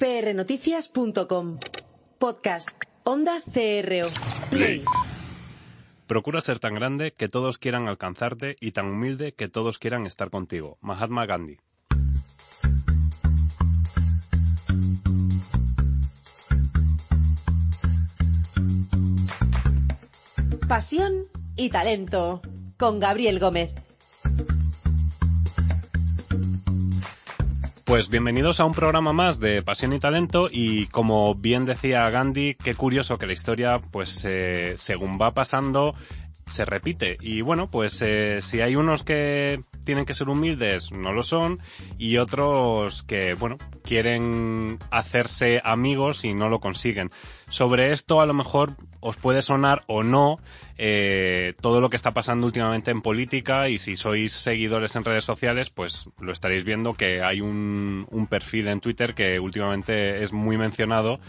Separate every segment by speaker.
Speaker 1: prnoticias.com. Podcast. Onda CRO. Play.
Speaker 2: Procura ser tan grande que todos quieran alcanzarte y tan humilde que todos quieran estar contigo. Mahatma Gandhi.
Speaker 1: Pasión y talento. Con Gabriel Gómez.
Speaker 2: Pues bienvenidos a un programa más de Pasión y Talento y como bien decía Gandhi, qué curioso que la historia, pues eh, según va pasando, se repite. Y bueno, pues eh, si hay unos que tienen que ser humildes, no lo son, y otros que, bueno, quieren hacerse amigos y no lo consiguen. Sobre esto a lo mejor os puede sonar o no eh, todo lo que está pasando últimamente en política y si sois seguidores en redes sociales, pues lo estaréis viendo que hay un, un perfil en Twitter que últimamente es muy mencionado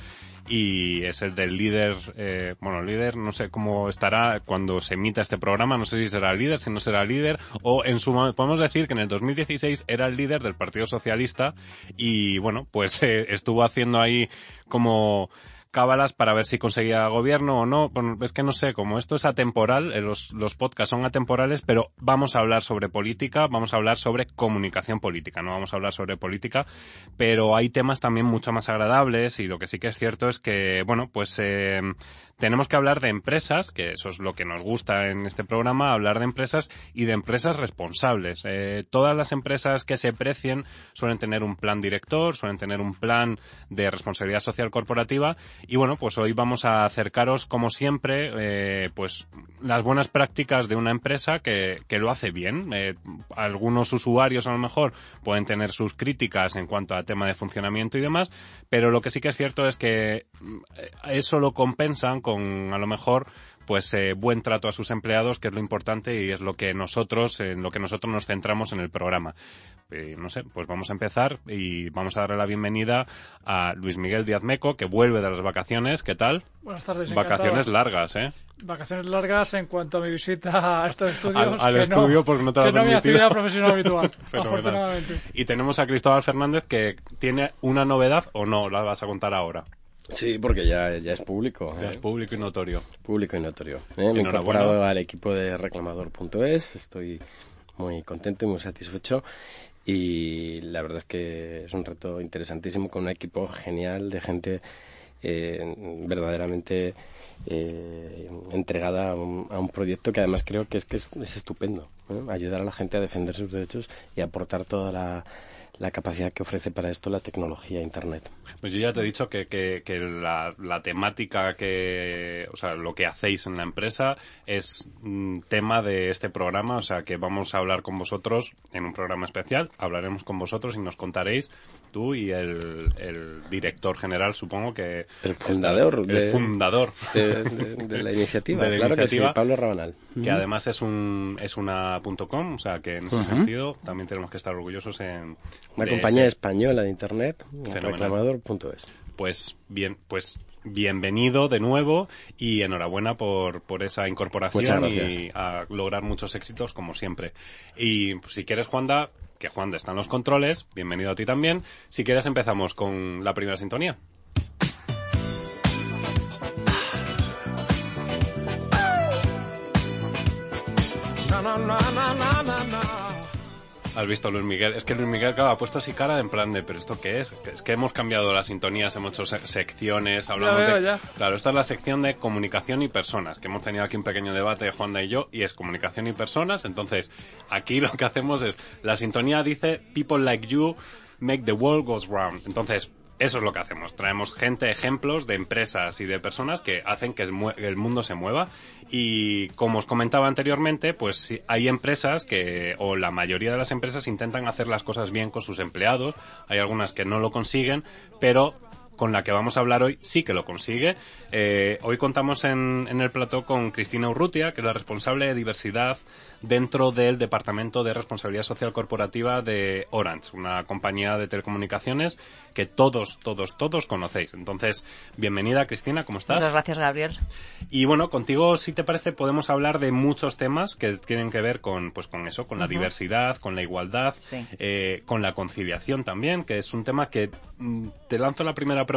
Speaker 2: y es el del líder, eh, bueno, líder, no sé cómo estará cuando se emita este programa, no sé si será líder, si no será líder, o en su podemos decir que en el 2016 era el líder del Partido Socialista y bueno, pues eh, estuvo haciendo ahí como cábalas para ver si conseguía gobierno o no. Bueno, es que no sé, como esto es atemporal, eh, los, los podcasts son atemporales, pero vamos a hablar sobre política, vamos a hablar sobre comunicación política, no vamos a hablar sobre política, pero hay temas también mucho más agradables y lo que sí que es cierto es que, bueno, pues eh, tenemos que hablar de empresas, que eso es lo que nos gusta en este programa, hablar de empresas y de empresas responsables. Eh, todas las empresas que se precien suelen tener un plan director, suelen tener un plan de responsabilidad social corporativa y bueno, pues hoy vamos a acercaros, como siempre, eh, pues las buenas prácticas de una empresa que, que lo hace bien. Eh, algunos usuarios a lo mejor pueden tener sus críticas en cuanto a tema de funcionamiento y demás, pero lo que sí que es cierto es que mm, eso lo compensan con a lo mejor pues eh, buen trato a sus empleados, que es lo importante y es lo que nosotros, en lo que nosotros nos centramos en el programa. Eh, no sé, pues vamos a empezar y vamos a darle la bienvenida a Luis Miguel Díaz Meco, que vuelve de las vacaciones. ¿Qué tal?
Speaker 3: Buenas tardes.
Speaker 2: Vacaciones largas, ¿eh?
Speaker 3: Vacaciones largas en cuanto a mi visita a estos estudios.
Speaker 2: Al, al estudio,
Speaker 3: no,
Speaker 2: porque no te lo
Speaker 3: Que no mi actividad profesional habitual, afortunadamente.
Speaker 2: Y tenemos a Cristóbal Fernández que tiene una novedad o no, la vas a contar ahora.
Speaker 4: Sí, porque ya, ya es público.
Speaker 2: Ya
Speaker 4: ¿eh?
Speaker 2: es público y notorio.
Speaker 4: Público y notorio. ¿eh? Me he incorporado al equipo de reclamador.es. Estoy muy contento y muy satisfecho. Y la verdad es que es un reto interesantísimo con un equipo genial de gente eh, verdaderamente eh, entregada a un, a un proyecto que además creo que es que es, es estupendo. ¿eh? Ayudar a la gente a defender sus derechos y aportar toda la, la capacidad que ofrece para esto la tecnología Internet.
Speaker 2: Pues yo ya te he dicho que, que, que la, la, temática que, o sea, lo que hacéis en la empresa es mm, tema de este programa, o sea, que vamos a hablar con vosotros en un programa especial, hablaremos con vosotros y nos contaréis tú y el, el director general, supongo que...
Speaker 4: El fundador.
Speaker 2: el fundador.
Speaker 4: De, de, de la iniciativa,
Speaker 2: la
Speaker 4: claro
Speaker 2: iniciativa,
Speaker 4: que sí, Pablo Rabanal.
Speaker 2: Que además es un es una punto .com, o sea, que en ese sentido también tenemos que estar orgullosos en...
Speaker 4: Una compañía
Speaker 2: ese-
Speaker 4: española de Internet, reclamador.es.
Speaker 2: pues bien, pues bienvenido de nuevo y enhorabuena por, por esa incorporación y a lograr muchos éxitos como siempre. Y pues, si quieres, Juanda, que Juanda está en los controles, bienvenido a ti también. Si quieres, empezamos con la primera sintonía. Has visto Luis Miguel, es que Luis Miguel claro, ha puesto así cara en plan de, pero esto qué es? Es que hemos cambiado las sintonías, hemos hecho se- secciones, hablamos
Speaker 3: veo,
Speaker 2: de
Speaker 3: ya.
Speaker 2: Claro, esta es la sección de comunicación y personas, que hemos tenido aquí un pequeño debate Juanda y yo y es comunicación y personas, entonces aquí lo que hacemos es la sintonía dice people like you make the world goes round. Entonces, eso es lo que hacemos. Traemos gente, ejemplos de empresas y de personas que hacen que el mundo se mueva. Y como os comentaba anteriormente, pues hay empresas que, o la mayoría de las empresas intentan hacer las cosas bien con sus empleados. Hay algunas que no lo consiguen, pero con la que vamos a hablar hoy sí que lo consigue. Eh, hoy contamos en, en, el plató con Cristina Urrutia, que es la responsable de diversidad dentro del Departamento de Responsabilidad Social Corporativa de Orange, una compañía de telecomunicaciones que todos, todos, todos conocéis. Entonces, bienvenida Cristina, ¿cómo estás?
Speaker 5: Muchas gracias, Gabriel.
Speaker 2: Y bueno, contigo, si te parece, podemos hablar de muchos temas que tienen que ver con, pues, con eso, con la uh -huh. diversidad, con la igualdad,
Speaker 5: sí.
Speaker 2: eh, con la conciliación también, que es un tema que mm, te lanzo la primera pregunta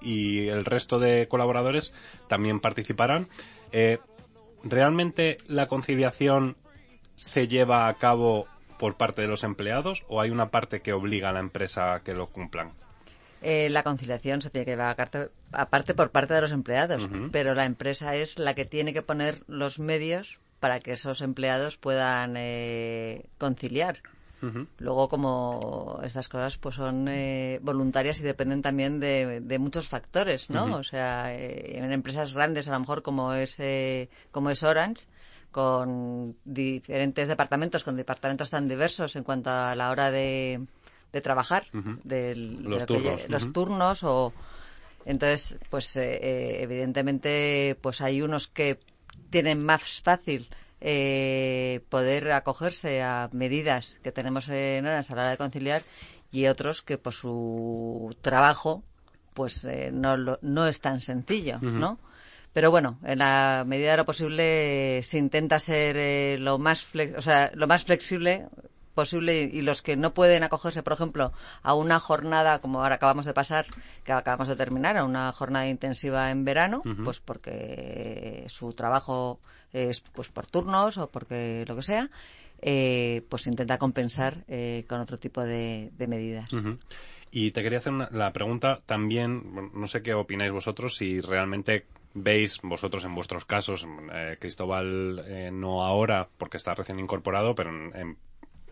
Speaker 2: y el resto de colaboradores también participarán. Eh, ¿Realmente la conciliación se lleva a cabo por parte de los empleados o hay una parte que obliga a la empresa a que lo cumplan?
Speaker 5: Eh, la conciliación se tiene que llevar aparte por parte de los empleados, uh -huh. pero la empresa es la que tiene que poner los medios para que esos empleados puedan eh, conciliar.
Speaker 2: Uh -huh.
Speaker 5: Luego, como estas cosas pues son eh, voluntarias y dependen también de, de muchos factores, ¿no?
Speaker 2: Uh -huh.
Speaker 5: O sea, eh, en empresas grandes, a lo mejor como es, eh, como es Orange, con diferentes departamentos, con departamentos tan diversos en cuanto a la hora de, de trabajar,
Speaker 2: uh -huh.
Speaker 5: del,
Speaker 2: los,
Speaker 5: de
Speaker 2: turnos.
Speaker 5: Que, los turnos o entonces, pues eh, evidentemente, pues hay unos que tienen más fácil eh, poder acogerse a medidas que tenemos en a la hora de conciliar y otros que por su trabajo pues eh, no, lo, no es tan sencillo,
Speaker 2: uh -huh.
Speaker 5: ¿no? Pero bueno, en la medida de lo posible se intenta ser eh, lo más o sea, lo más flexible posible y los que no pueden acogerse, por ejemplo, a una jornada como ahora acabamos de pasar, que acabamos de terminar, a una jornada intensiva en verano,
Speaker 2: uh -huh.
Speaker 5: pues porque su trabajo es pues por turnos o porque lo que sea, eh, pues intenta compensar eh, con otro tipo de, de medidas.
Speaker 2: Uh -huh. Y te quería hacer una, la pregunta también, no sé qué opináis vosotros, si realmente veis vosotros en vuestros casos, eh, Cristóbal eh, no ahora porque está recién incorporado, pero en, en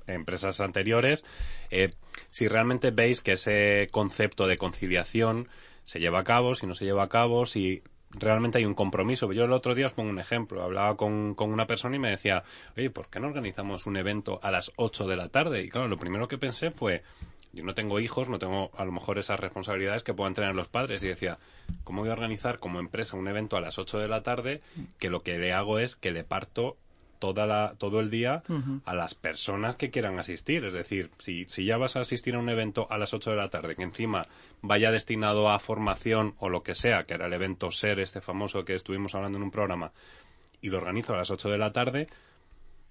Speaker 2: empresas anteriores, eh, si realmente veis que ese concepto de conciliación se lleva a cabo, si no se lleva a cabo, si realmente hay un compromiso. Yo el otro día os pongo un ejemplo. Hablaba con, con, una persona y me decía, oye, ¿por qué no organizamos un evento a las 8 de la tarde? Y claro, lo primero que pensé fue, yo no tengo hijos, no tengo a lo mejor esas responsabilidades que puedan tener los padres. Y decía, ¿cómo voy a organizar como empresa un evento a las 8 de la tarde que lo que le hago es que le parto toda la, todo el día uh -huh. a las personas que quieran asistir. Es decir, si, si ya vas a asistir a un evento a las 8 de la tarde, que encima vaya destinado a formación o lo que sea, que era el evento SER, este famoso que estuvimos hablando en un programa, y lo organizo a las 8 de la tarde,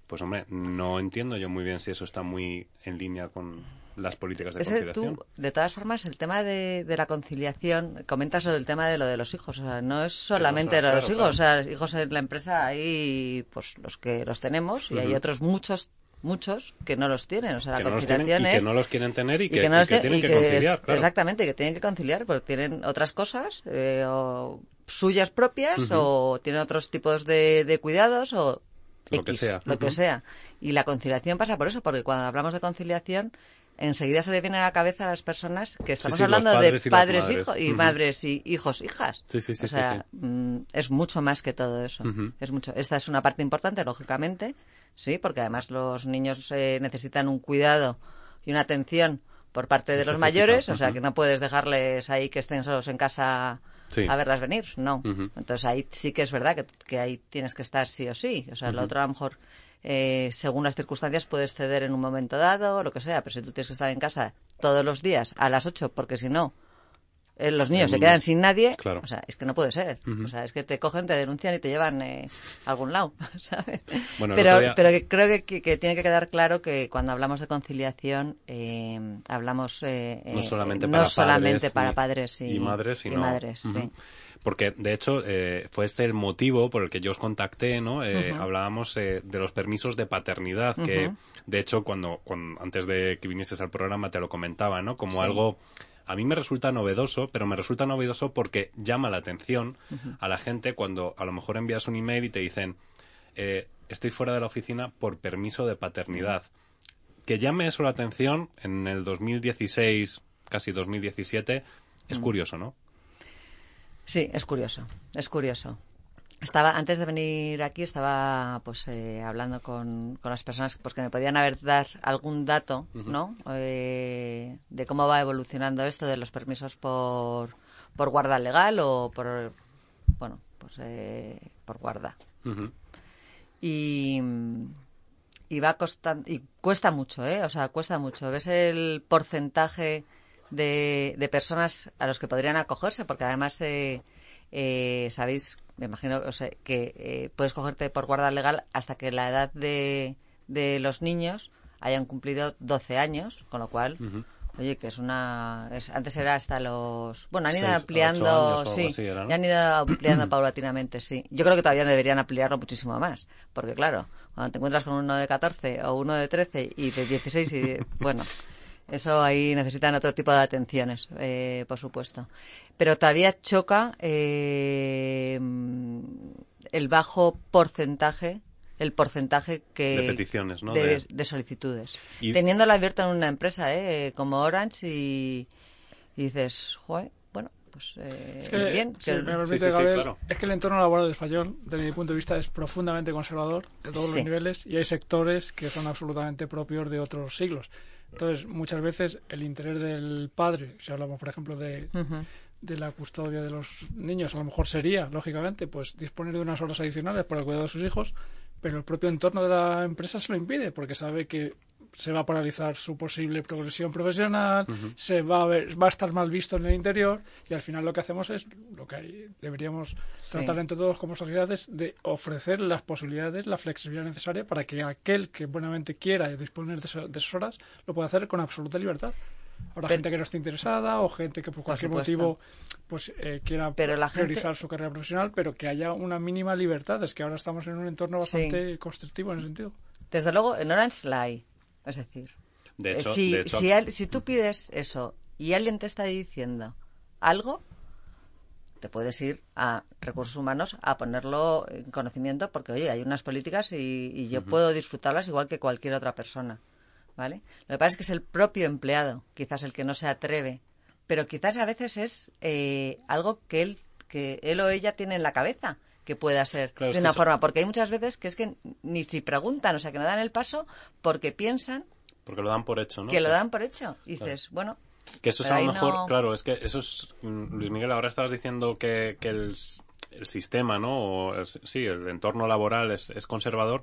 Speaker 2: pues hombre, no entiendo yo muy bien si eso está muy en línea con las políticas de
Speaker 5: Ese,
Speaker 2: conciliación.
Speaker 5: Tú, de todas formas, el tema de, de, la conciliación, comentas sobre el tema de lo de los hijos, o sea, no es solamente de los hijos,
Speaker 2: claro.
Speaker 5: o sea, hijos en la empresa hay pues los que los tenemos y uh -huh. hay otros muchos muchos que no los tienen, o sea,
Speaker 2: que
Speaker 5: la
Speaker 2: no
Speaker 5: conciliación es
Speaker 2: y que no los quieren tener y,
Speaker 5: y
Speaker 2: que,
Speaker 5: no
Speaker 2: y que tienen
Speaker 5: y
Speaker 2: que conciliar,
Speaker 5: es,
Speaker 2: claro.
Speaker 5: Exactamente, que tienen que conciliar porque tienen otras cosas eh, o suyas propias uh -huh. o tienen otros tipos de, de cuidados o
Speaker 2: lo que sea.
Speaker 5: Lo uh -huh. que sea. Y la conciliación pasa por eso, porque cuando hablamos de conciliación, enseguida se le viene a la cabeza a las personas que estamos
Speaker 2: sí, sí,
Speaker 5: hablando
Speaker 2: padres
Speaker 5: de
Speaker 2: y
Speaker 5: padres, hijos y
Speaker 2: Uh -huh.
Speaker 5: madres y hijos, hijas.
Speaker 2: Sí, sí, sí,
Speaker 5: o sea, mm, es mucho más que todo eso.
Speaker 2: Uh -huh.
Speaker 5: Es mucho. Esta es una parte importante, lógicamente, sí, porque además los niños eh, necesitan un cuidado y una atención por parte de los mayores, o sea, que no puedes dejarles ahí que estén solos en casa
Speaker 2: Sí.
Speaker 5: a verlas venir, no.
Speaker 2: Uh -huh.
Speaker 5: Entonces ahí sí que es verdad que, que, ahí tienes que estar sí o sí. O sea, uh -huh. lo otro a lo mejor, eh, según las circunstancias, puedes ceder en un momento dado o lo que sea, pero si tú tienes que estar en casa todos los días a las 8, porque si no, eh, los niños se quedan sin nadie,
Speaker 2: Claro.
Speaker 5: o sea, es que no puede ser.
Speaker 2: Uh -huh.
Speaker 5: O sea, es que te cogen, te denuncian y te llevan eh, a algún lado, ¿sabes?
Speaker 2: Bueno,
Speaker 5: pero,
Speaker 2: día-
Speaker 5: pero que creo que, que- que tiene que quedar claro que cuando hablamos de conciliación, eh, hablamos eh,
Speaker 2: No
Speaker 5: eh,
Speaker 2: solamente
Speaker 5: no
Speaker 2: para
Speaker 5: solamente
Speaker 2: padres
Speaker 5: para
Speaker 2: y-
Speaker 5: padres y,
Speaker 2: y madres,
Speaker 5: y
Speaker 2: sino-
Speaker 5: sí.
Speaker 2: Porque, de hecho, eh, fue este el motivo por el que yo os contacté, ¿no? Eh,
Speaker 5: Ujú.
Speaker 2: Hablábamos eh, de los permisos de paternidad, que, de hecho, cuando, cuando antes de que vinieses al programa te lo comentaba, ¿no? Como
Speaker 5: Sí.
Speaker 2: algo... A mí me resulta novedoso, pero me resulta novedoso porque llama la atención a la gente cuando a lo mejor envías un email y te dicen, eh, estoy fuera de la oficina por permiso de paternidad. Que llame eso la atención en el 2016, casi 2017, es
Speaker 5: Mm.
Speaker 2: curioso, ¿no?
Speaker 5: Sí, es curioso, es curioso. Estaba antes de venir aquí estaba pues eh, hablando con, con las personas pues que me podían haber dar algún dato no eh, de cómo va evolucionando esto de los permisos por por guarda legal o por bueno pues eh, por guarda. Y y va costando y cuesta mucho eh o sea cuesta mucho. Ves el porcentaje de, de personas a los que podrían acogerse porque además eh, eh, sabéis me imagino o sea, que eh, puedes cogerte por guarda legal hasta que la edad de, de los niños hayan cumplido 12 años con lo cual. Oye, que es una... es- antes era hasta los... Bueno, han ido
Speaker 2: Seis,
Speaker 5: ampliando... sí,
Speaker 2: así era, ¿no?
Speaker 5: ya han ido ampliando paulatinamente, sí. Yo creo que todavía deberían ampliarlo muchísimo más. Porque, claro, cuando te encuentras con uno de 14 o uno de 13 y de 16 y... de- bueno, eso ahí necesitan otro tipo de atenciones, eh, por supuesto. Pero todavía choca eh, el bajo porcentaje el porcentaje que
Speaker 2: De peticiones, ¿no?
Speaker 5: de,
Speaker 2: De-
Speaker 5: de solicitudes
Speaker 2: Y-
Speaker 5: teniéndola abierta en una empresa ¿eh? como Orange y, y dices joder bueno pues eh,
Speaker 3: Es que,
Speaker 5: bien
Speaker 3: si
Speaker 5: que-
Speaker 3: me permite,
Speaker 2: Sí, sí, sí,
Speaker 3: Gabriel,
Speaker 2: claro.
Speaker 3: es que el entorno laboral español, desde mi punto de vista, es profundamente conservador de todos
Speaker 5: Sí.
Speaker 3: los niveles y hay sectores que son absolutamente propios de otros siglos. Entonces, muchas veces el interés del padre, si hablamos, por ejemplo, de, de la custodia de los niños, a lo mejor sería, lógicamente, pues disponer de unas horas adicionales para el cuidado de sus hijos, pero el propio entorno de la empresa se lo impide porque sabe que se va a paralizar su posible progresión profesional, se va a ver, va a estar mal visto en el interior y al final lo que hacemos es lo que hay- deberíamos tratar entre todos como sociedades de ofrecer las posibilidades, la flexibilidad necesaria para que aquel que buenamente quiera disponer de, eso- de esas horas lo pueda hacer con absoluta libertad. Habrá
Speaker 5: Pero-
Speaker 3: gente que no esté interesada o gente que por cualquier motivo pues eh, quiera
Speaker 5: Pero la gente-
Speaker 3: priorizar su carrera profesional, pero que haya una mínima libertad. Es que ahora estamos en un entorno
Speaker 5: Sí.
Speaker 3: bastante constrictivo en ese sentido.
Speaker 5: desde luego en Orange la hay es decir
Speaker 2: De
Speaker 5: eh,
Speaker 2: hecho,
Speaker 5: si,
Speaker 2: de hecho
Speaker 5: si, al- si tú pides eso y alguien te está diciendo algo te puedes ir a recursos humanos a ponerlo en conocimiento porque oye hay unas políticas y, y yo puedo disfrutarlas igual que cualquier otra persona vale lo que pasa es que es el propio empleado quizás el que no se atreve pero quizás a veces es eh, algo que él que él o ella tiene en la cabeza que pueda ser
Speaker 2: Claro,
Speaker 5: de una
Speaker 2: eso-
Speaker 5: forma porque hay muchas veces que es que ni si preguntan o sea que no dan el paso porque piensan
Speaker 2: porque lo dan por hecho, ¿no?
Speaker 5: que lo dan por hecho y dices bueno
Speaker 2: Que eso es a lo mejor,
Speaker 5: no-
Speaker 2: claro, es que eso es, mm, Luis Miguel, ahora estabas diciendo que, que el, sistema, ¿no? O el sí, el entorno laboral es, es conservador,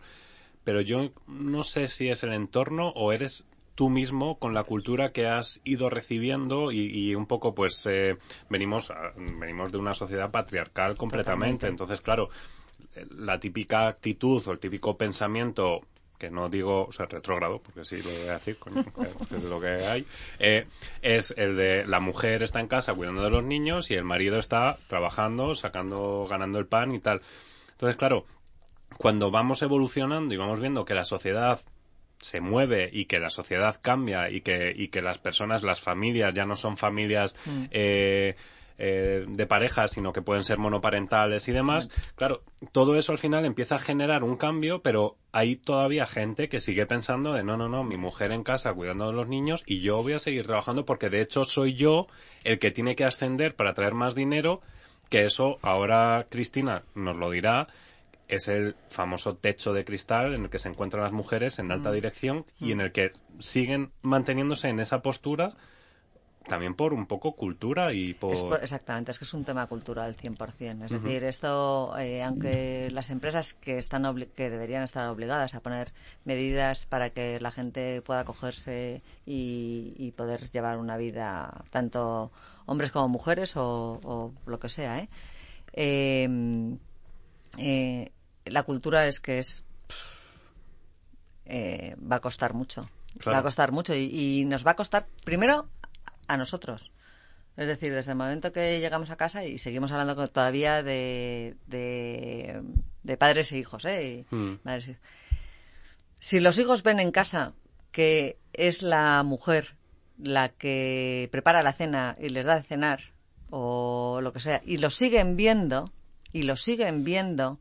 Speaker 2: pero yo no sé si es el entorno o eres tú mismo con la cultura que has ido recibiendo y, y un poco pues eh, venimos a- venimos de una sociedad patriarcal completamente
Speaker 5: Totalmente.
Speaker 2: entonces claro la típica actitud o el típico pensamiento que no digo, o sea, retrógrado, porque sí lo voy a decir, coño, que es lo que hay, eh, es el de la mujer está en casa cuidando de los niños y el marido está trabajando, sacando, ganando el pan y tal. Entonces, claro, cuando vamos evolucionando y vamos viendo que la sociedad se mueve y que la sociedad cambia y que, y que las personas, las familias ya no son familias eh, eh, de pareja, sino que pueden ser monoparentales y demás, claro, todo eso al final empieza a generar un cambio, pero hay todavía gente que sigue pensando de no, no, no, mi mujer en casa cuidando de los niños y yo voy a seguir trabajando porque de hecho soy yo el que tiene que ascender para traer más dinero, que eso ahora Cristina nos lo dirá, es el famoso techo de cristal en el que se encuentran las mujeres en alta dirección y en el que siguen manteniéndose en esa postura también por un poco cultura y por...
Speaker 5: Es por- exactamente, es que es un tema cultural 100%. Es decir, esto, eh, aunque las empresas que, están obli- que deberían estar obligadas a poner medidas para que la gente pueda acogerse y, y poder llevar una vida, tanto hombres como mujeres o, o lo que sea, ¿eh? Eh, eh, la cultura es que es eh, va a costar mucho.
Speaker 2: Claro.
Speaker 5: Va a costar mucho y, y nos va a costar primero a nosotros. Es decir, desde el momento que llegamos a casa y seguimos hablando todavía de, de, de padres e hijos, ¿eh? Y
Speaker 2: Mm.
Speaker 5: madres e hijos. Si los hijos ven en casa que es la mujer la que prepara la cena y les da de cenar o lo que sea y lo siguen viendo y lo siguen viendo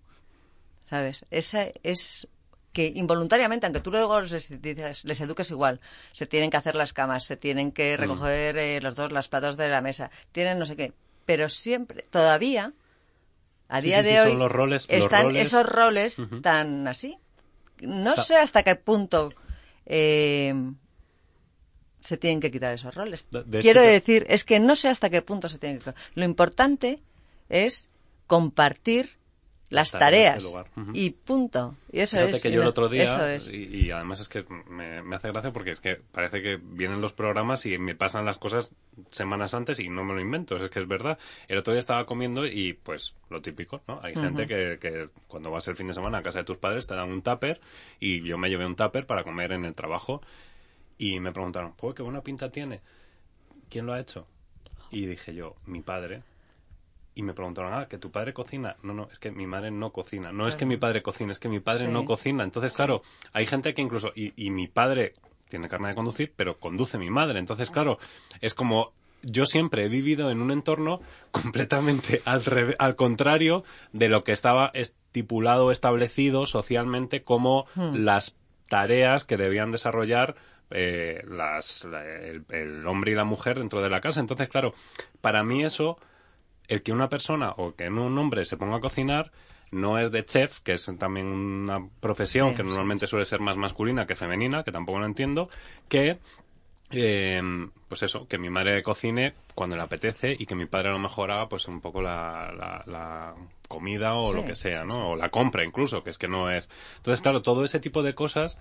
Speaker 5: ¿sabes? Esa es que involuntariamente, aunque tú luego les, les eduques igual, se tienen que hacer las camas, se tienen que recoger eh, los dos los platos de la mesa, tienen no sé qué, pero siempre, todavía A día
Speaker 2: sí,
Speaker 5: de
Speaker 2: sí,
Speaker 5: hoy
Speaker 2: los roles- los
Speaker 5: están
Speaker 2: roles-
Speaker 5: esos roles tan así. No
Speaker 2: Ta-
Speaker 5: sé hasta qué punto eh, se tienen que quitar esos roles.
Speaker 2: De- de
Speaker 5: Quiero
Speaker 2: hecho,
Speaker 5: decir, es que no sé hasta qué punto se tienen que quitar. Lo importante es compartir las
Speaker 2: Las tareas lugar.
Speaker 5: Y punto. Y eso
Speaker 2: Fíjate
Speaker 5: es.
Speaker 2: que yo el otro día, y, y además es que me, me hace gracia porque es que parece que vienen los programas y me pasan las cosas semanas antes y no me lo invento, es que es verdad. El otro día estaba comiendo y pues lo típico, ¿no? Hay gente que, que cuando vas el fin de semana a casa de tus padres te dan un tupper y yo me llevé un tupper para comer en el trabajo y me preguntaron, pues qué buena pinta tiene. ¿Quién lo ha hecho? Y dije yo, mi padre. Y me preguntaron, ah, que tu padre cocina. No, no, es que mi madre no cocina. No es que mi padre cocine, es que mi padre
Speaker 5: Sí.
Speaker 2: no cocina. Entonces, claro, hay gente que incluso. Y, y mi padre tiene carne de conducir, pero conduce mi madre. Entonces, claro, es como. Yo siempre he vivido en un entorno completamente al, al contrario de lo que estaba estipulado, establecido socialmente como las tareas que debían desarrollar eh, las, la- el, el hombre y la mujer dentro de la casa. Entonces, claro, para mí eso, el que una persona o que un hombre se ponga a cocinar no es de chef, que es también una profesión
Speaker 5: Sí,
Speaker 2: que
Speaker 5: sí,
Speaker 2: normalmente suele ser más masculina que femenina, que tampoco lo entiendo, que eh, pues eso, que mi madre cocine cuando le apetece y que mi padre a lo mejor haga pues un poco la, la, la comida o
Speaker 5: Sí,
Speaker 2: lo que sea, ¿no? O la compra incluso, que es que no es. Entonces, claro, todo ese tipo de cosas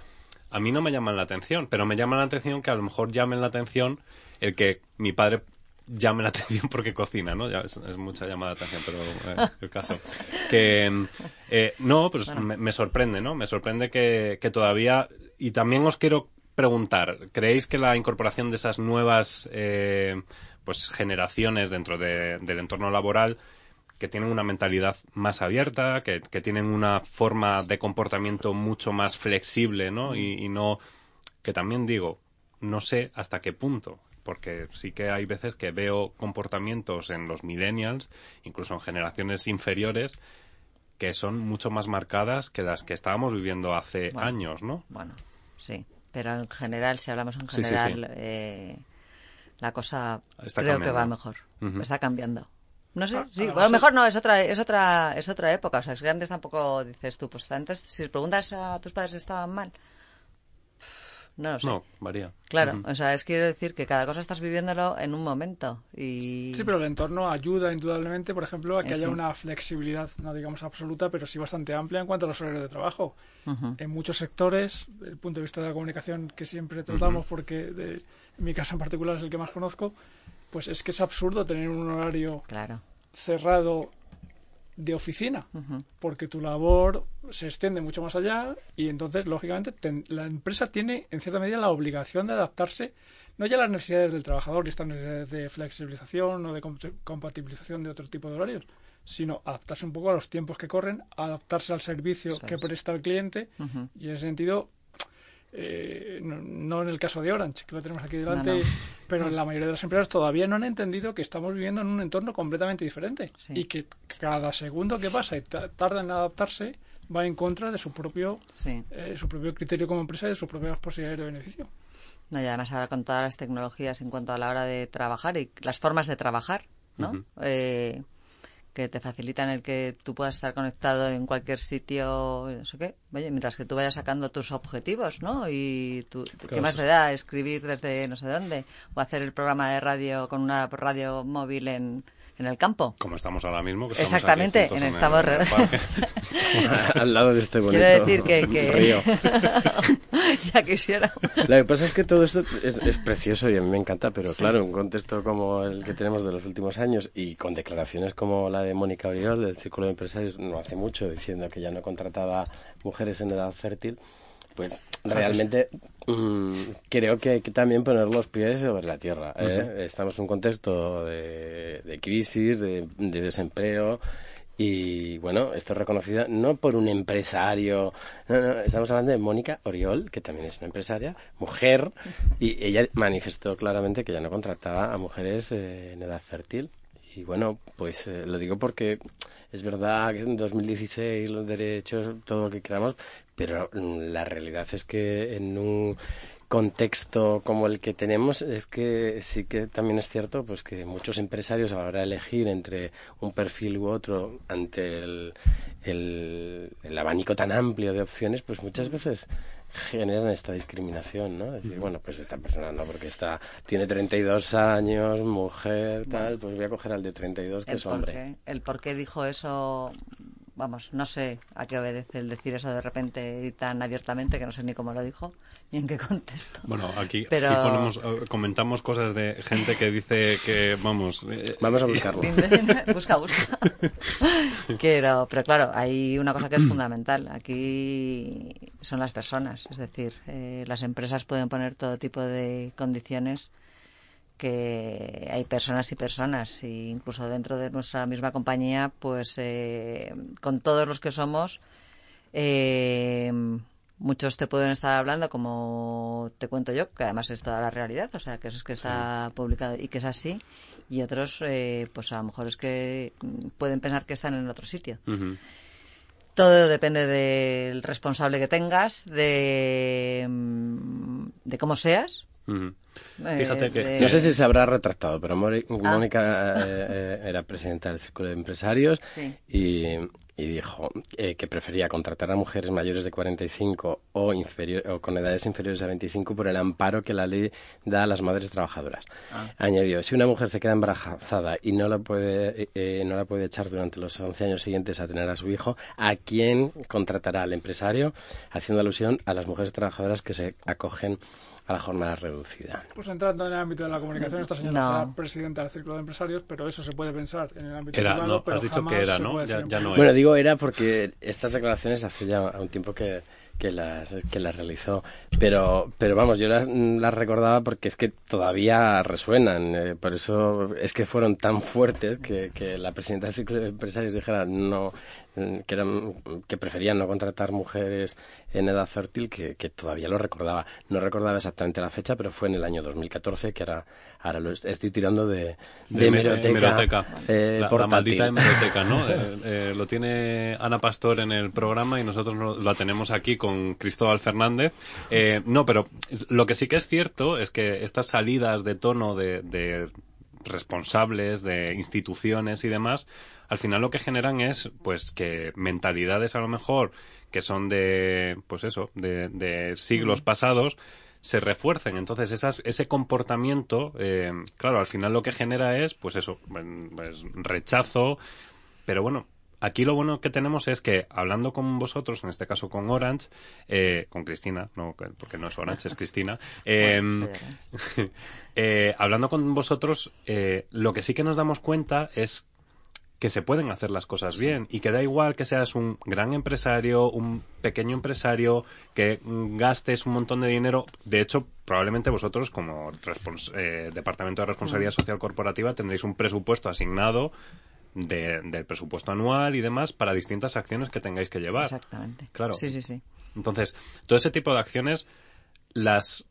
Speaker 2: a mí no me llaman la atención, pero me llama la atención que a lo mejor llamen la atención el que mi padre llame la atención porque cocina, ¿no? Ya es, es mucha llamada de atención, pero eh, el caso. Que mm, eh, no, pues me, me sorprende, ¿no? Me sorprende que, que todavía. Y también os quiero preguntar, ¿creéis que la incorporación de esas nuevas eh, pues generaciones dentro de- del entorno laboral que tienen una mentalidad más abierta, que, que tienen una forma de comportamiento mucho más flexible, ¿no? Y, y no, que también digo, no sé hasta qué punto, porque sí que hay veces que veo comportamientos en los millennials, incluso en generaciones inferiores, que son mucho más marcadas que las que estábamos viviendo hace
Speaker 5: Bueno.
Speaker 2: años, ¿no?
Speaker 5: Bueno, sí. Pero en general, si hablamos en
Speaker 2: Sí, sí,
Speaker 5: general,
Speaker 2: sí.
Speaker 5: eh, la cosa
Speaker 2: Está
Speaker 5: creo
Speaker 2: cambiando.
Speaker 5: que va mejor. Está cambiando. No sé,
Speaker 3: Ah,
Speaker 5: sí, bueno,
Speaker 3: es-
Speaker 5: mejor no, es otra, es otra, es otra época. O sea, es que antes tampoco dices tú, pues antes, si preguntas a tus padres si estaban mal, no lo sé.
Speaker 2: No, varía.
Speaker 5: Claro, o sea, es quiero decir que cada cosa estás viviéndolo en un momento y
Speaker 3: Sí, pero el entorno ayuda indudablemente, por ejemplo, a que
Speaker 5: Eh,
Speaker 3: haya
Speaker 5: sí.
Speaker 3: una flexibilidad, no digamos absoluta, pero sí bastante amplia en cuanto a los horarios de trabajo. En muchos sectores, desde el punto de vista de la comunicación que siempre tratamos, porque de- en mi caso en particular es el que más conozco, pues es que es absurdo tener un horario
Speaker 5: claro.
Speaker 3: cerrado de oficina, porque tu labor se extiende mucho más allá y entonces, lógicamente, ten- la empresa tiene, en cierta medida, la obligación de adaptarse no ya a las necesidades del trabajador y estas necesidades de flexibilización o de com- compatibilización de otro tipo de horarios, sino adaptarse un poco a los tiempos que corren, adaptarse al servicio que
Speaker 5: es.
Speaker 3: presta el cliente y en ese sentido, eh, no, no en el caso de Orange, que lo tenemos aquí delante,
Speaker 5: No, no.
Speaker 3: pero en la mayoría de las empresas todavía no han entendido que estamos viviendo en un entorno completamente diferente
Speaker 5: Sí.
Speaker 3: y que cada segundo que pasa y ta- tarda en adaptarse va en contra de su propio
Speaker 5: Sí.
Speaker 3: eh, su propio criterio como empresa y de sus propias posibilidades de beneficio.
Speaker 5: No, y además ahora con todas las tecnologías en cuanto a la hora de trabajar y las formas de trabajar, ¿no? Eh, que te facilitan el que tú puedas estar conectado en cualquier sitio, no sé qué. Oye, mientras que tú vayas sacando tus objetivos, ¿no? Y tú, ¿qué más te da escribir desde no sé dónde? O hacer el programa de radio con una radio móvil en, en el campo.
Speaker 2: Como estamos ahora mismo. Que estamos aquí
Speaker 5: Exactamente,
Speaker 2: juntos
Speaker 5: en
Speaker 2: el-
Speaker 5: Estamos
Speaker 2: en el.
Speaker 4: Al lado de este bonito
Speaker 5: Quiero decir que... que...
Speaker 4: río.
Speaker 5: ya quisiera.
Speaker 4: Lo que pasa es que todo esto es, es precioso y a mí me encanta, pero claro, un contexto como el que tenemos de los últimos años y con declaraciones como la de Mónica Oriol del Círculo de Empresarios no hace mucho diciendo que ya no contrataba mujeres en edad fértil, pues realmente mm, creo que hay que también poner los pies sobre la tierra. ¿eh? Estamos en un contexto de, de crisis, de, de desempleo. Y bueno, esto es reconocido no por un empresario, no, no, estamos hablando de Mónica Oriol, que también es una empresaria, mujer, y ella manifestó claramente que ya no contrataba a mujeres eh, en edad fértil. Y bueno, pues eh, lo digo porque es verdad que en 2016 los derechos, todo lo que queramos, pero la realidad es que en un contexto como el que tenemos es que sí que también es cierto pues que muchos empresarios a la hora de elegir entre un perfil u otro ante el, el abanico tan amplio de opciones pues muchas veces generan esta discriminación, ¿no? Decir, bueno, pues esta persona no, porque está, tiene 32 años, mujer, tal, pues voy a coger al de 32 que es hombre.
Speaker 5: el por qué dijo eso, vamos, no sé a qué obedece el decir eso de repente y tan abiertamente que no sé ni cómo lo dijo ni en qué contexto.
Speaker 2: Bueno, aquí, ponemos, eh, comentamos cosas de gente que dice que, vamos...
Speaker 4: Eh, Vamos a buscarlo.
Speaker 5: busca, busca. pero, pero claro, hay una cosa que es fundamental. Aquí son las personas. Es decir, eh, las empresas pueden poner todo tipo de condiciones que hay personas y personas, e incluso dentro de nuestra misma compañía, pues eh, con todos los que somos, eh, muchos te pueden estar hablando, como te cuento yo, que además es toda la realidad, o sea, que eso es que está publicado y que es así, y otros, eh, pues a lo mejor es que pueden pensar que están en otro sitio. Todo depende del responsable que tengas, de, de cómo seas,
Speaker 4: Fíjate que... No sé si se habrá retractado, pero ah. Mónica eh, eh, era presidenta del Círculo de Empresarios y, dijo eh, que prefería contratar a mujeres mayores de 45 o, inferior, o con edades inferiores a 25 por el amparo que la ley da a las madres trabajadoras. Ah. Añadió, si una mujer se queda embarazada y no la puede, no la puede echar durante los 11 años siguientes a tener a su hijo, ¿a quién contratará al empresario? Haciendo alusión a las mujeres trabajadoras que se acogen a la jornada reducida.
Speaker 3: Pues entrando en el ámbito de la comunicación, esta señora no. será presidenta del Círculo de Empresarios, pero eso se puede pensar en el ámbito
Speaker 2: era,
Speaker 3: privado,
Speaker 2: no, has dicho que era, ¿no? Ya, ya no
Speaker 4: bueno, digo era porque estas declaraciones hace ya un tiempo que, que las, que las realizó. Pero, pero vamos, yo las, las recordaba porque es que todavía resuenan. Eh, por eso es que fueron tan fuertes que, que la presidenta del círculo de empresarios dijera no, que, eran, que preferían no contratar mujeres en edad fértil, que, todavía lo recordaba. No recordaba exactamente la fecha, pero fue en el año 2014, que era, ahora lo estoy tirando de, de,
Speaker 2: hemeroteca. Eh, la, maldita hemeroteca, ¿no? Eh, eh, lo tiene Ana Pastor en el programa y nosotros lo, la tenemos aquí con Cristóbal Fernández. no, pero lo que sí que es cierto es que estas salidas de tono de responsables de instituciones y demás, al final lo que generan es pues que mentalidades a lo mejor que son de pues eso, de, siglos pasados se refuercen. Entonces, esas, ese comportamiento, eh, claro, al final lo que genera es, pues eso, pues, rechazo. Pero bueno, Aquí lo bueno que tenemos es que hablando con vosotros, en este caso con Orange, eh, con Cristina, no, porque no es Orange, es Cristina, em, eh, hablando con vosotros, eh, lo que sí que nos damos cuenta es que se pueden hacer las cosas bien y que da igual que seas un gran empresario, un pequeño empresario, que gastes un montón de dinero. De hecho, probablemente vosotros como Departamento de Responsabilidad mm. Social Corporativa tendréis un presupuesto asignado del presupuesto anual y demás para distintas acciones que tengáis que llevar.
Speaker 5: Exactamente.
Speaker 2: Claro.
Speaker 5: Sí, sí, sí.
Speaker 2: Entonces, todo ese tipo de acciones las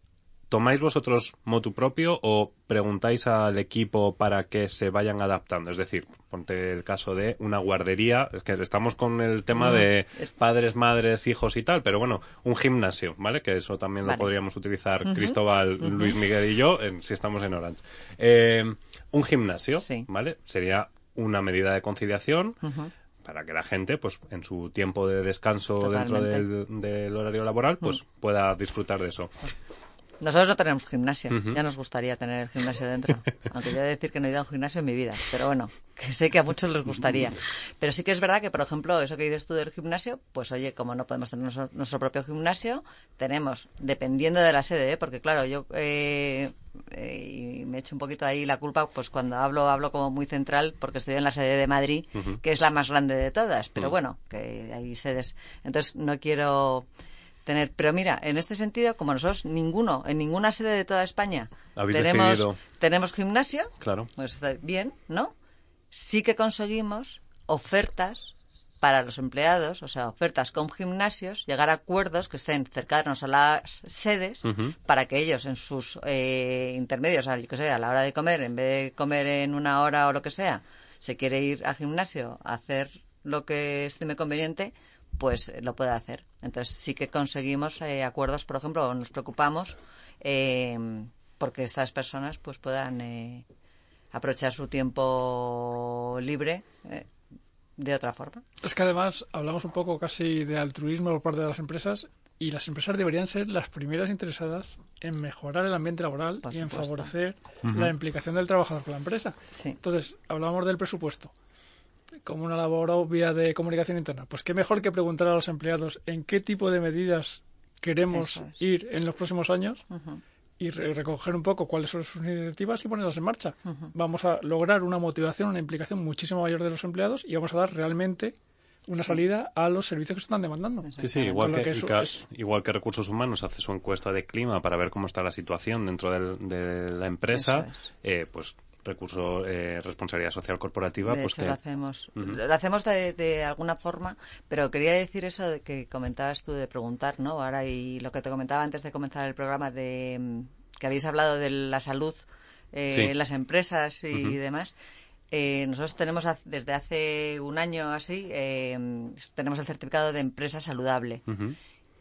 Speaker 2: tomáis vosotros motu propio o preguntáis al equipo para que se vayan adaptando. Es decir, ponte el caso de una guardería, es que estamos con el tema mm, de padres, madres, hijos y tal, pero bueno, un gimnasio, ¿vale? Que eso también lo podríamos utilizar Cristóbal, Luis Miguel y yo, si estamos en Orange. Eh, un gimnasio, ¿vale? Sería una medida de conciliación para que la gente, pues, en su tiempo de descanso dentro del, horario laboral, pues, mm. pueda disfrutar de eso.
Speaker 5: Nosotros no tenemos gimnasio, ya nos gustaría tener el gimnasio dentro. Aunque yo he de decir que no he ido a un gimnasio en mi vida, pero bueno, que sé que a muchos les gustaría. Pero sí que es verdad que, por ejemplo, eso que dices tú del gimnasio, pues oye, como no podemos tener nuestro, propio gimnasio, tenemos, dependiendo de la sede, ¿eh? porque claro, yo eh, eh, y me echo un poquito ahí la culpa, pues cuando hablo, hablo como muy central, porque estoy en la sede de Madrid, que es la más grande de todas, pero bueno, que hay sedes. Entonces no quiero tener. Pero mira, en este sentido, como nosotros ninguno, en ninguna sede de toda España tenemos, tenemos gimnasio,
Speaker 2: claro.
Speaker 5: pues bien, ¿no? Sí que conseguimos ofertas para los empleados, o sea, ofertas con gimnasios, llegar a acuerdos que estén cercanos a las sedes para que ellos en sus eh, intermedios, a, que sea, a la hora de comer, en vez de comer en una hora o lo que sea, se quiere ir al gimnasio a hacer lo que estime conveniente, pues lo pueda hacer. Entonces sí que conseguimos eh, acuerdos, por ejemplo, nos preocupamos eh, porque estas personas pues puedan eh, aprovechar su tiempo libre eh, de otra forma.
Speaker 3: Es que además hablamos un poco casi de altruismo por parte de las empresas y las empresas deberían ser las primeras interesadas en mejorar el ambiente laboral
Speaker 5: Por
Speaker 3: y en favorecer la implicación del trabajador con la empresa.
Speaker 5: Sí.
Speaker 3: Entonces, hablábamos del presupuesto como una labor obvia de comunicación interna. Pues qué mejor que preguntar a los empleados en qué tipo de medidas queremos
Speaker 5: es.
Speaker 3: ir en los próximos años y re- recoger un poco cuáles son sus iniciativas y ponerlas en marcha. Vamos a lograr una motivación, una implicación muchísimo mayor de los empleados y vamos a dar realmente una salida a los servicios que se están demandando.
Speaker 2: Sí, sí, igual que,
Speaker 3: que
Speaker 2: y
Speaker 3: eso
Speaker 2: ca-
Speaker 3: es-
Speaker 2: igual que Recursos Humanos hace su encuesta de clima para ver cómo está la situación dentro del- de la empresa,
Speaker 5: es.
Speaker 2: eh, pues recurso eh, responsabilidad social corporativa,
Speaker 5: De
Speaker 2: pues
Speaker 5: hecho, lo hacemos, lo hacemos de, de alguna forma, pero quería decir eso de que comentabas tú de preguntar, ¿no? Ahora y lo que te comentaba antes de comenzar el programa de mm, que habéis hablado de la salud eh,
Speaker 2: Sí.
Speaker 5: en las empresas y demás. Eh, nosotros tenemos desde hace un año así eh, tenemos el certificado de empresa saludable.
Speaker 2: Ujú.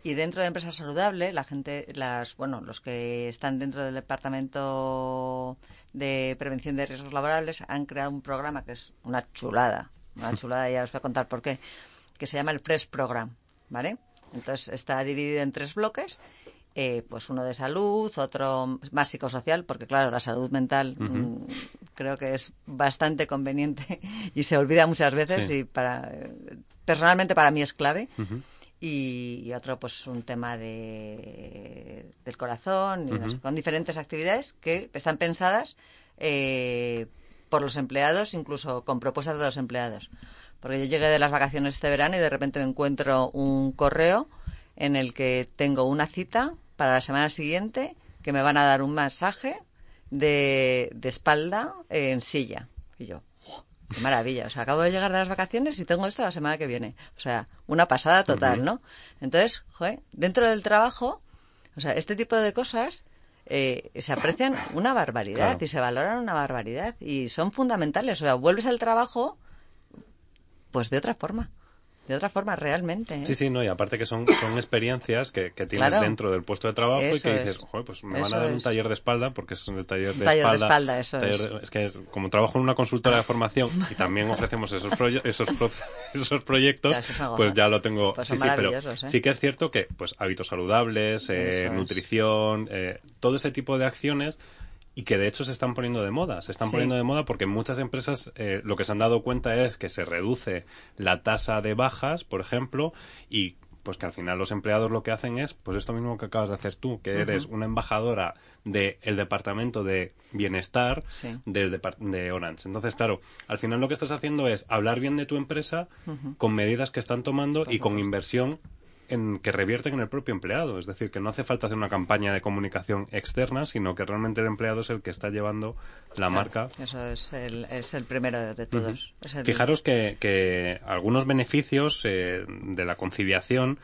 Speaker 5: Y dentro de empresa saludable, la gente, las, bueno, los que están dentro del departamento de prevención de riesgos laborales han creado un programa que es una chulada, una chulada, ya os voy a contar por qué, que se llama el Press Program, ¿vale? Entonces está dividido en tres bloques, eh, pues uno de salud, otro más psicosocial, porque claro, la salud mental mm, creo que es bastante conveniente y se olvida muchas veces
Speaker 2: Sí.
Speaker 5: y para personalmente para mí es clave. Y, y otro pues un tema de, del corazón y no
Speaker 2: Ujú.
Speaker 5: sé, con diferentes actividades que están pensadas eh, por los empleados incluso con propuestas de los empleados porque yo llegué de las vacaciones este verano y de repente me encuentro un correo en el que tengo una cita para la semana siguiente que me van a dar un masaje de, de espalda en silla y yo "Oh, Qué maravilla. O sea, acabo de llegar de las vacaciones y tengo esto la semana que viene. O sea, una pasada total. ¿no? Entonces, joder, dentro del trabajo, o sea, este tipo de cosas eh, se aprecian una barbaridad
Speaker 2: Claro.
Speaker 5: y se valoran una barbaridad y son fundamentales. O sea, vuelves al trabajo, pues de otra forma. De otra forma, realmente. ¿eh?
Speaker 2: Sí, sí, no, y aparte que son, son experiencias que, que tienes
Speaker 5: Claro.
Speaker 2: dentro del puesto de trabajo y que
Speaker 5: es.
Speaker 2: dices, joder, pues me van a dar un
Speaker 5: es.
Speaker 2: taller de espalda porque es un taller de
Speaker 5: taller de
Speaker 2: espalda.
Speaker 5: espalda, eso
Speaker 2: taller
Speaker 5: es.
Speaker 2: es que es- como trabajo en una consultora de formación y también ofrecemos esos, proye- esos, pro- esos proyectos, pues ya lo tengo.
Speaker 5: Pues
Speaker 2: sí, sí, pero
Speaker 5: ¿eh?
Speaker 2: sí que es cierto que pues hábitos saludables, eh, nutrición, eh, todo ese tipo de acciones y que de hecho se están poniendo de moda. Se están
Speaker 5: Sí.
Speaker 2: poniendo de moda porque muchas empresas eh, lo que se han dado cuenta es que se reduce la tasa de bajas, por ejemplo, y pues que al final los empleados lo que hacen es pues esto mismo que acabas de hacer tú, que eres una embajadora del departamento de bienestar
Speaker 5: Sí.
Speaker 2: del depart- de Orange. Entonces, claro, al final lo que estás haciendo es hablar bien de tu empresa con medidas que están tomando y con inversión en que revierten en el propio empleado. Es decir, que no hace falta hacer una campaña de comunicación externa, sino que realmente el empleado es el que está llevando la marca.
Speaker 5: Eso es el, es el primero de, todos. El-
Speaker 2: Fijaros que, que algunos beneficios eh, de la conciliación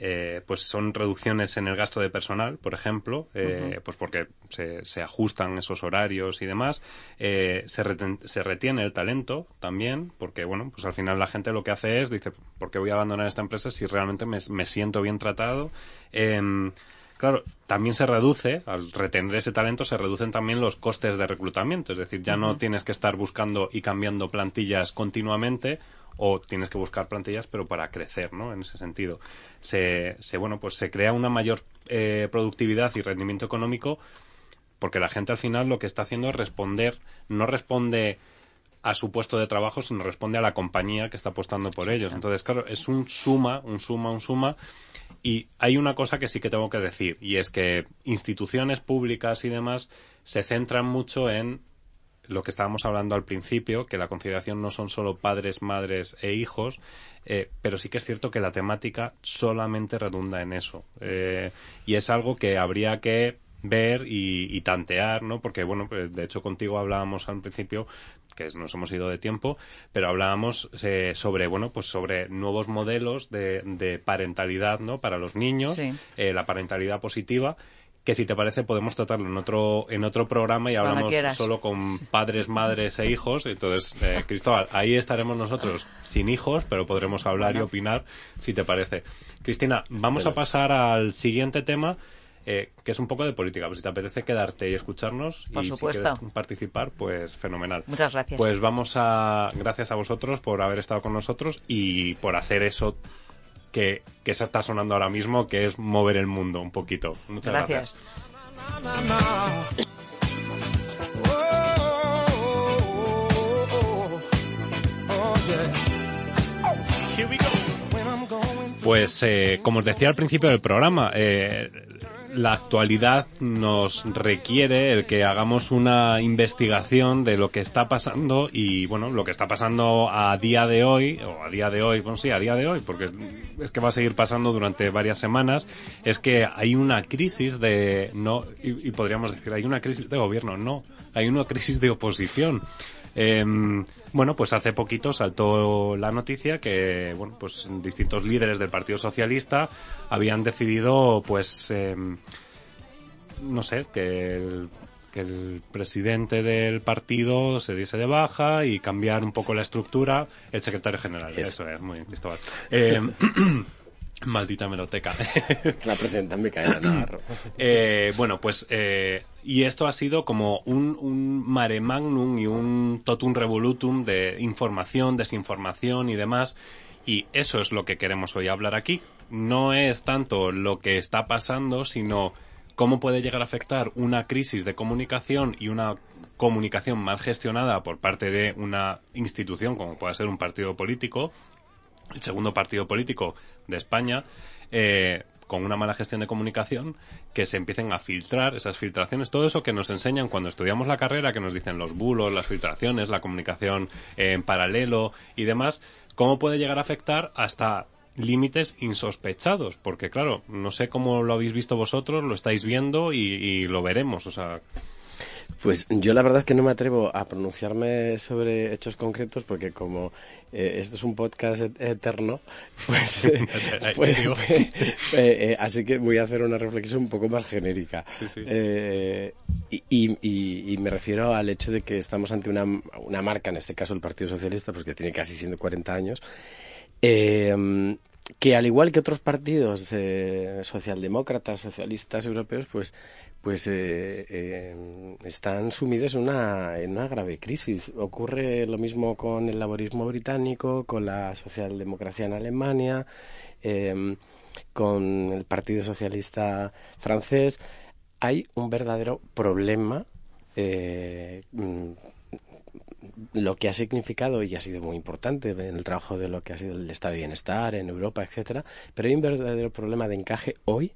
Speaker 2: eh, pues son reducciones en el gasto de personal, por ejemplo, eh, pues porque se, se ajustan esos horarios y demás. Eh, se, reten- se retiene el talento también, porque bueno, pues al final la gente lo que hace es, dice, ¿por qué voy a abandonar esta empresa si realmente me, me siento bien tratado? Em, Claro, también se reduce, al retener ese talento, se reducen también los costes de reclutamiento. Es decir, ya no tienes que estar buscando y cambiando plantillas continuamente o tienes que buscar plantillas, pero para crecer, ¿no? En ese sentido. Se, se bueno, pues se crea una mayor eh, productividad y rendimiento económico porque la gente al final lo que está haciendo es responder, no responde a su puesto de trabajo, sino responde a la compañía que está apostando por ellos. Entonces, claro, es un suma, un suma, un suma. Y hay una cosa que sí que tengo que decir, y es que instituciones públicas y demás se centran mucho en lo que estábamos hablando al principio, que la conciliación no son solo padres, madres e hijos, eh, pero sí que es cierto que la temática solamente redunda en eso. Eh, y es algo que habría que ver y, y tantear, ¿no? Porque, bueno, pues, de hecho contigo hablábamos al principio, que nos hemos ido de tiempo, pero hablábamos eh, sobre, bueno, pues sobre nuevos modelos de, de parentalidad, ¿no? Para los niños,
Speaker 5: Sí.
Speaker 2: eh, la parentalidad positiva, que si te parece podemos tratarlo en otro en otro programa y hablamos solo con padres, madres e hijos. Entonces, eh, Cristóbal, ahí estaremos nosotros sin hijos, pero podremos hablar y opinar si te parece. Cristina, vamos a pasar al siguiente tema. Eh, que es un poco de política. Pues si te apetece quedarte y escucharnos y si quieres participar, pues fenomenal.
Speaker 5: Muchas gracias.
Speaker 2: Pues vamos a, gracias a vosotros por haber estado con nosotros y por hacer eso que, que se está sonando ahora mismo, que es mover el mundo un poquito. Muchas gracias. Pues eh, como os decía al principio del programa, eh, la actualidad nos requiere el que hagamos una investigación de lo que está pasando y bueno, lo que está pasando a día de hoy, o a día de hoy, bueno sí, a día de hoy, porque es que va a seguir pasando durante varias semanas, es que hay una crisis de, no, y, podríamos decir, hay una crisis de gobierno, no, hay una crisis de oposición. Em, bueno, pues hace poquito saltó la noticia que, bueno, pues distintos líderes del Partido Socialista habían decidido, pues, em, no sé, que el, que el presidente del partido se diese de baja y cambiar un poco la estructura, el secretario general. Eso, es, muy Cristóbal. Em, Maldita meloteca.
Speaker 4: La presenta Micaela Navarro.
Speaker 2: Eh, bueno, pues, eh, y esto ha sido como un, un mare magnum y un totum revolutum de información, desinformación y demás. Y eso es lo que queremos hoy hablar aquí. No es tanto lo que está pasando, sino cómo puede llegar a afectar una crisis de comunicación y una comunicación mal gestionada por parte de una institución como puede ser un partido político el segundo partido político de España, eh, con una mala gestión de comunicación, que se empiecen a filtrar esas filtraciones, todo eso que nos enseñan cuando estudiamos la carrera, que nos dicen los bulos, las filtraciones, la comunicación en paralelo y demás, cómo puede llegar a afectar hasta límites insospechados, porque claro, no sé cómo lo habéis visto vosotros, lo estáis viendo y, y lo veremos, o sea,
Speaker 4: pues yo la verdad es que no me atrevo a pronunciarme sobre hechos concretos porque como eh, esto es un podcast eterno, pues, eh, eh, así que voy a hacer una reflexión un poco más genérica. Y, me refiero al hecho de que estamos ante una, una marca, en este caso el Partido Socialista, pues que tiene casi 140 años, que al igual que otros partidos socialdemócratas, socialistas europeos, pues pues eh, eh, están sumidos en una, en una grave crisis. Ocurre lo mismo con el laborismo británico, con la socialdemocracia en Alemania, em, con el Partido Socialista francés. Hay un verdadero problema. Eh, mm, lo que ha significado y ha sido muy importante en el trabajo de lo que ha sido el estado de bienestar en Europa, etcétera, pero hay un verdadero problema de encaje hoy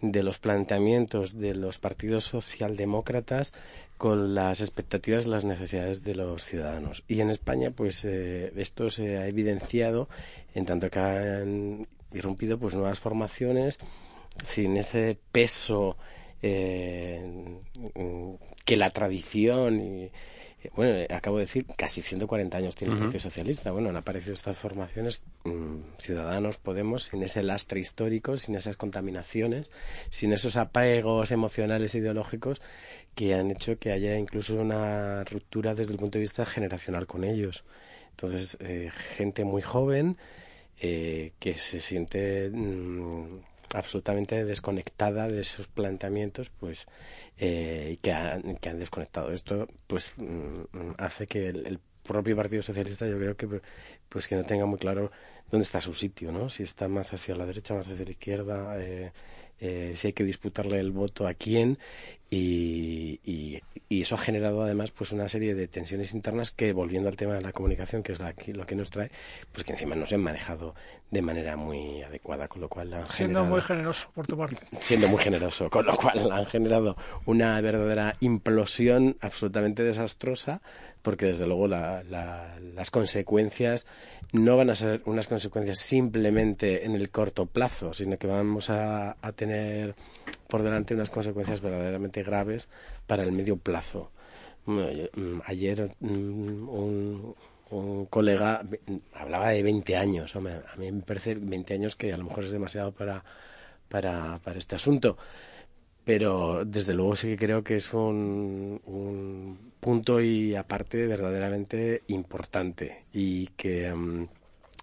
Speaker 4: de los planteamientos de los partidos socialdemócratas con las expectativas y las necesidades de los ciudadanos. Y en España, pues eh, esto se ha evidenciado en tanto que han irrumpido pues nuevas formaciones sin ese peso eh, que la tradición y bueno, eh, acabo de decir, casi 140 años tiene el Partido Socialista. Bueno, han aparecido estas formaciones, mm, Ciudadanos, Podemos, sin ese lastre histórico, sin esas contaminaciones, sin esos apegos emocionales e ideológicos que han hecho que haya incluso una ruptura desde el punto de vista generacional con ellos. Entonces, eh, gente muy joven eh, que se siente mm, absolutamente desconectada de esos planteamientos, pues eh, que han, que han desconectado. Esto pues mm, hace que el, propio Partido Socialista yo creo que pues que no tenga muy claro dónde está su sitio, ¿no? Si está más hacia la derecha, más hacia la izquierda, eh, eh, si hay que disputarle el voto a quién y, y, eso ha generado además pues una serie de tensiones internas que volviendo al tema de la comunicación que es lo que nos trae pues que encima no se han manejado de manera muy adecuada con lo cual han
Speaker 3: siendo muy generoso por tu parte.
Speaker 4: Siendo muy generoso con lo cual han generado una verdadera implosión absolutamente desastrosa porque desde luego las consecuencias no van a ser unas consecuencias simplemente en el corto plazo, sino que vamos a, tener por delante unas consecuencias verdaderamente graves para el medio plazo. Mm, ayer mm, un, colega hablaba de 20 años. a mí me parece 20 años que a lo mejor es demasiado para, para, para este asunto pero desde luego sí que creo que es un, punto y aparte verdaderamente importante y que mm,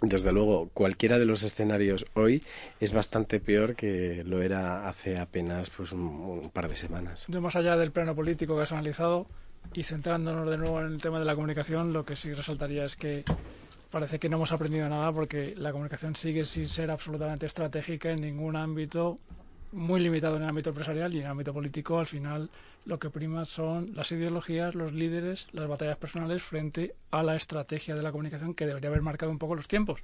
Speaker 4: desde luego cualquiera de los escenarios hoy es bastante peor que lo era hace apenas pues un, par de semanas.
Speaker 3: Más allá del plano político que has analizado y centrándonos de nuevo en el tema de la comunicación, lo que sí resaltaría es que parece que no hemos aprendido nada porque la comunicación sigue sin ser absolutamente estratégica en ningún ámbito muy limitado en el ámbito empresarial y en el ámbito político, al final lo que prima son las ideologías, los líderes, las batallas personales frente a la estrategia de la comunicación que debería haber marcado un poco los tiempos.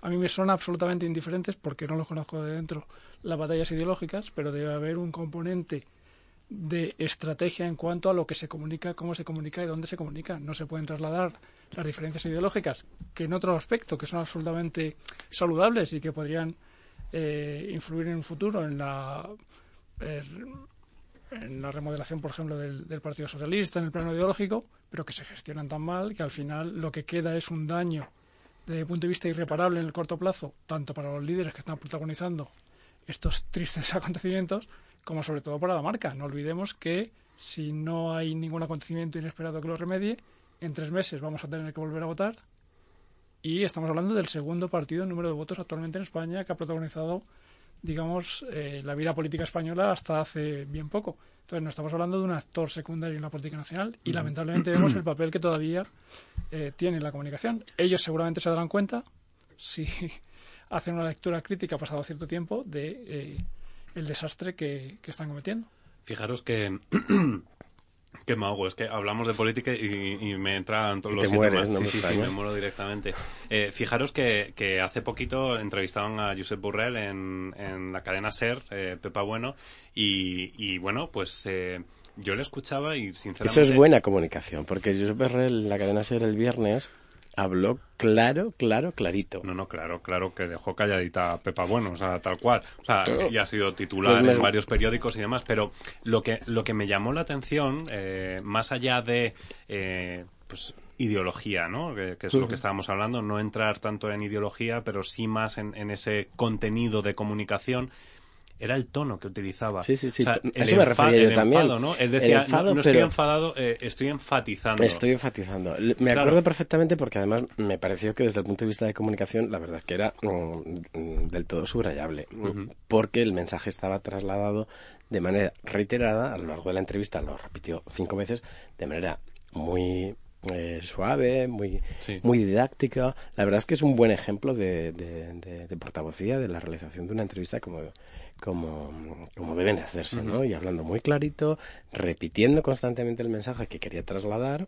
Speaker 3: A mí me son absolutamente indiferentes porque no los conozco de dentro las batallas ideológicas, pero debe haber un componente de estrategia en cuanto a lo que se comunica, cómo se comunica y dónde se comunica. No se pueden trasladar las diferencias ideológicas que en otro aspecto que son absolutamente saludables y que podrían eh, influir en el futuro en la, en la remodelación, por ejemplo, del, Partido Socialista en el plano ideológico, pero que se gestionan tan mal que al final lo que queda es un daño desde el punto de vista irreparable en el corto plazo, tanto para los líderes que están protagonizando estos tristes acontecimientos, como sobre todo para la marca. No olvidemos que si no hay ningún acontecimiento inesperado que lo remedie, en tres meses vamos a tener que volver a votar y estamos hablando del segundo partido en número de votos actualmente en España que ha protagonizado, digamos, eh, la vida política española hasta hace bien poco. Entonces, no estamos hablando de un actor secundario en la política nacional y lamentablemente vemos el papel que todavía eh, tiene la comunicación. Ellos seguramente se darán cuenta, si hacen una lectura crítica pasado cierto tiempo, de eh, el desastre que, que están cometiendo.
Speaker 2: Fijaros que Qué mago, es que hablamos de política y, me entran todos los
Speaker 4: síntomas.
Speaker 2: sí, sí, sí, me muero directamente. Eh, fijaros que, que, hace poquito entrevistaban a Josep Burrell en, en la cadena SER, eh, Pepa Bueno, y, y bueno, pues eh, yo le escuchaba y sinceramente...
Speaker 4: Eso es buena comunicación, porque Josep Burrell en la cadena SER el viernes habló claro, claro, clarito.
Speaker 2: No, no, claro, claro que dejó calladita a Pepa Bueno, o sea, tal cual. O sea, y ha sido titular en varios periódicos y demás, pero lo que, lo que me llamó la atención, eh, más allá de, eh, pues, ideología, ¿no? Que, es lo que estábamos hablando, no entrar tanto en ideología, pero sí más en, en ese contenido de comunicación, era el tono que utilizaba.
Speaker 4: Sí, sí, sí. Eso me refería yo también.
Speaker 2: ¿no? Él decía, no, estoy enfadado, eh, estoy enfatizando.
Speaker 4: Estoy enfatizando. Me acuerdo perfectamente porque además me pareció que desde el punto de vista de comunicación la verdad es que era mm, del todo subrayable. Porque el mensaje estaba trasladado de manera reiterada a lo largo de la entrevista, lo repitió cinco veces, de manera muy eh, suave, muy, muy didáctica. La verdad es que es un buen ejemplo de, de, de, portavocía de la realización de una entrevista como, como, como deben de hacerse, ¿no? Y hablando muy clarito, repitiendo constantemente el mensaje que quería trasladar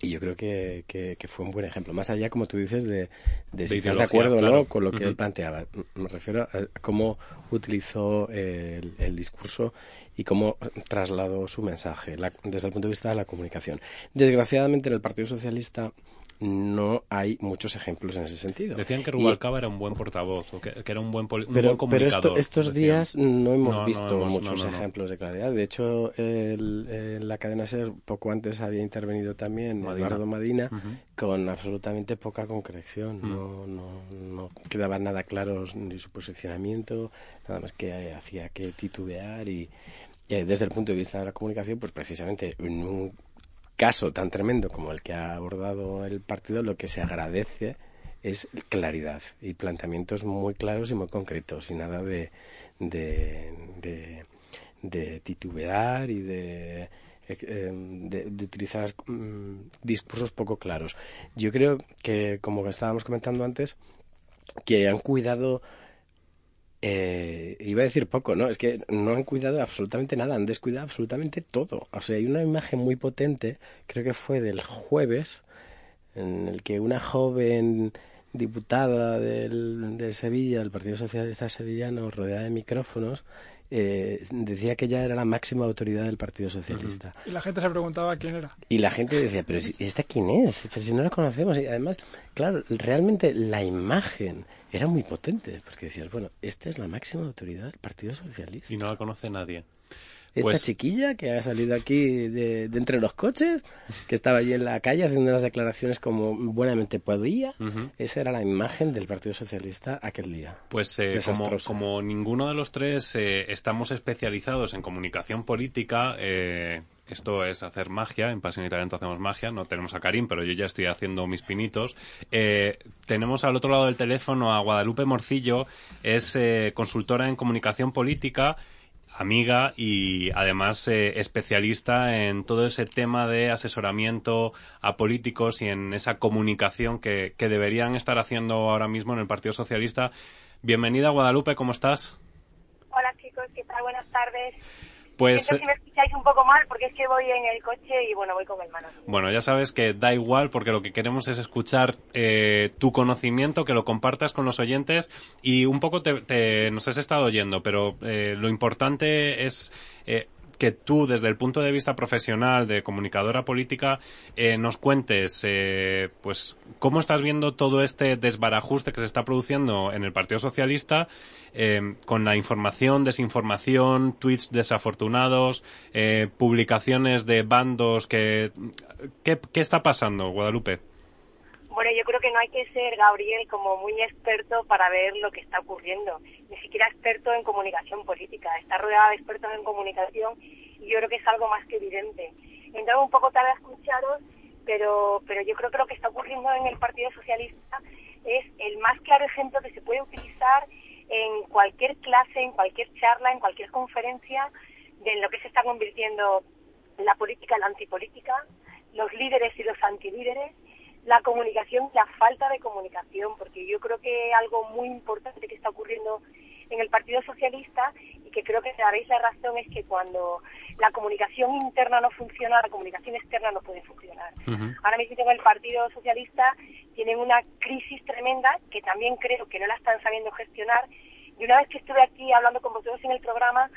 Speaker 4: y yo creo que, que, fue un buen ejemplo. Más allá, como tú dices, de, de, si estás de acuerdo o no con lo que él planteaba. Me refiero a cómo utilizó el, el discurso y cómo trasladó su mensaje desde el punto de vista de la comunicación. Desgraciadamente, en el Partido Socialista no hay muchos ejemplos en ese sentido.
Speaker 2: Decían que Rubalcaba era un buen portavoz, que, era un buen, pero, comunicador.
Speaker 4: Pero estos días no hemos visto muchos ejemplos de claridad. De hecho, en la cadena SER poco antes había intervenido también Eduardo Madina con absolutamente poca concreción. No, no, no quedaba nada claro ni su posicionamiento, nada más que hacía que titubear y, y desde el punto de vista de la comunicación, pues precisamente en un caso tan tremendo como el que ha abordado el partido, lo que se agradece es claridad y planteamientos muy claros y muy concretos y nada de, de, titubear y de, eh, de, utilizar mm, discursos poco claros. Yo creo que, como estábamos comentando antes, que han cuidado eh, iba a decir poco, ¿no? Es que no han cuidado absolutamente nada, han descuidado absolutamente todo. O sea, hay una imagen muy potente, creo que fue del jueves, en el que una joven diputada del, de Sevilla, del Partido Socialista Sevillano, rodeada de micrófonos, eh, decía que ella era la máxima autoridad del Partido Socialista.
Speaker 3: Y la gente se preguntaba quién era.
Speaker 4: Y la gente decía, pero ¿esta quién es? Pero si no la conocemos. Y además, claro, realmente la imagen era muy potente, porque decías, bueno, esta es la máxima autoridad del Partido Socialista.
Speaker 2: Y no la conoce nadie.
Speaker 4: esta
Speaker 2: Pues-
Speaker 4: chiquilla que ha salido aquí de, de entre los coches, que estaba allí en la calle haciendo unas declaraciones como buenamente podía. Esa era la imagen del Partido Socialista aquel día.
Speaker 2: Pues eh, como ninguno de los tres eh, estamos especializados en comunicación política, eh, esto es hacer magia, en Pasión y Talento hacemos magia, no tenemos a Karim, pero yo ya estoy haciendo mis pinitos. Eh, tenemos al otro lado del teléfono a Guadalupe Morcillo, es eh, consultora en comunicación política amiga y además eh, especialista en todo ese tema de asesoramiento a políticos y en esa comunicación que, que deberían estar haciendo ahora mismo en el Partido Socialista. Bienvenida, Guadalupe, ¿cómo estás?
Speaker 6: Hola chicos, ¿qué tal? Buenas tardes.
Speaker 2: Pues
Speaker 6: que me escucháis un poco mal porque es que voy en el coche y bueno, voy con el mano.
Speaker 2: bueno, ya sabes que da igual porque lo que queremos es escuchar eh, tu conocimiento, que lo compartas con los oyentes y un poco te, te- nos has estado oyendo, pero eh, lo importante es eh, que tú, desde el punto de vista profesional de comunicadora política, eh, nos cuentes, eh, pues, cómo estás viendo todo este desbarajuste que se está produciendo en el Partido Socialista eh, con la información, desinformación, tweets desafortunados, eh, publicaciones de bandos que... ¿Qué, qué está pasando, Guadalupe?
Speaker 6: Bueno, yo creo que no hay que ser, Gabriel, como muy experto para ver lo que está ocurriendo. Ni siquiera experto en comunicación política. Está rodeada de expertos en comunicación y yo creo que es algo más que evidente. He entrado un poco tarde a escucharos, pero, pero yo creo que lo que está ocurriendo en el Partido Socialista es el más claro ejemplo que se puede utilizar en cualquier clase, en cualquier charla, en cualquier conferencia de lo que se está convirtiendo la política la antipolítica, los líderes y los antilíderes, la comunicación, la falta de comunicación, porque yo creo que algo muy importante que está ocurriendo en el Partido Socialista y que creo que daréis la razón es que cuando la comunicación interna no funciona, la comunicación externa no puede funcionar. Ahora mismo en el Partido Socialista tienen una crisis tremenda que también creo que no la están sabiendo gestionar. Y una vez que estuve aquí hablando con vosotros en el programa,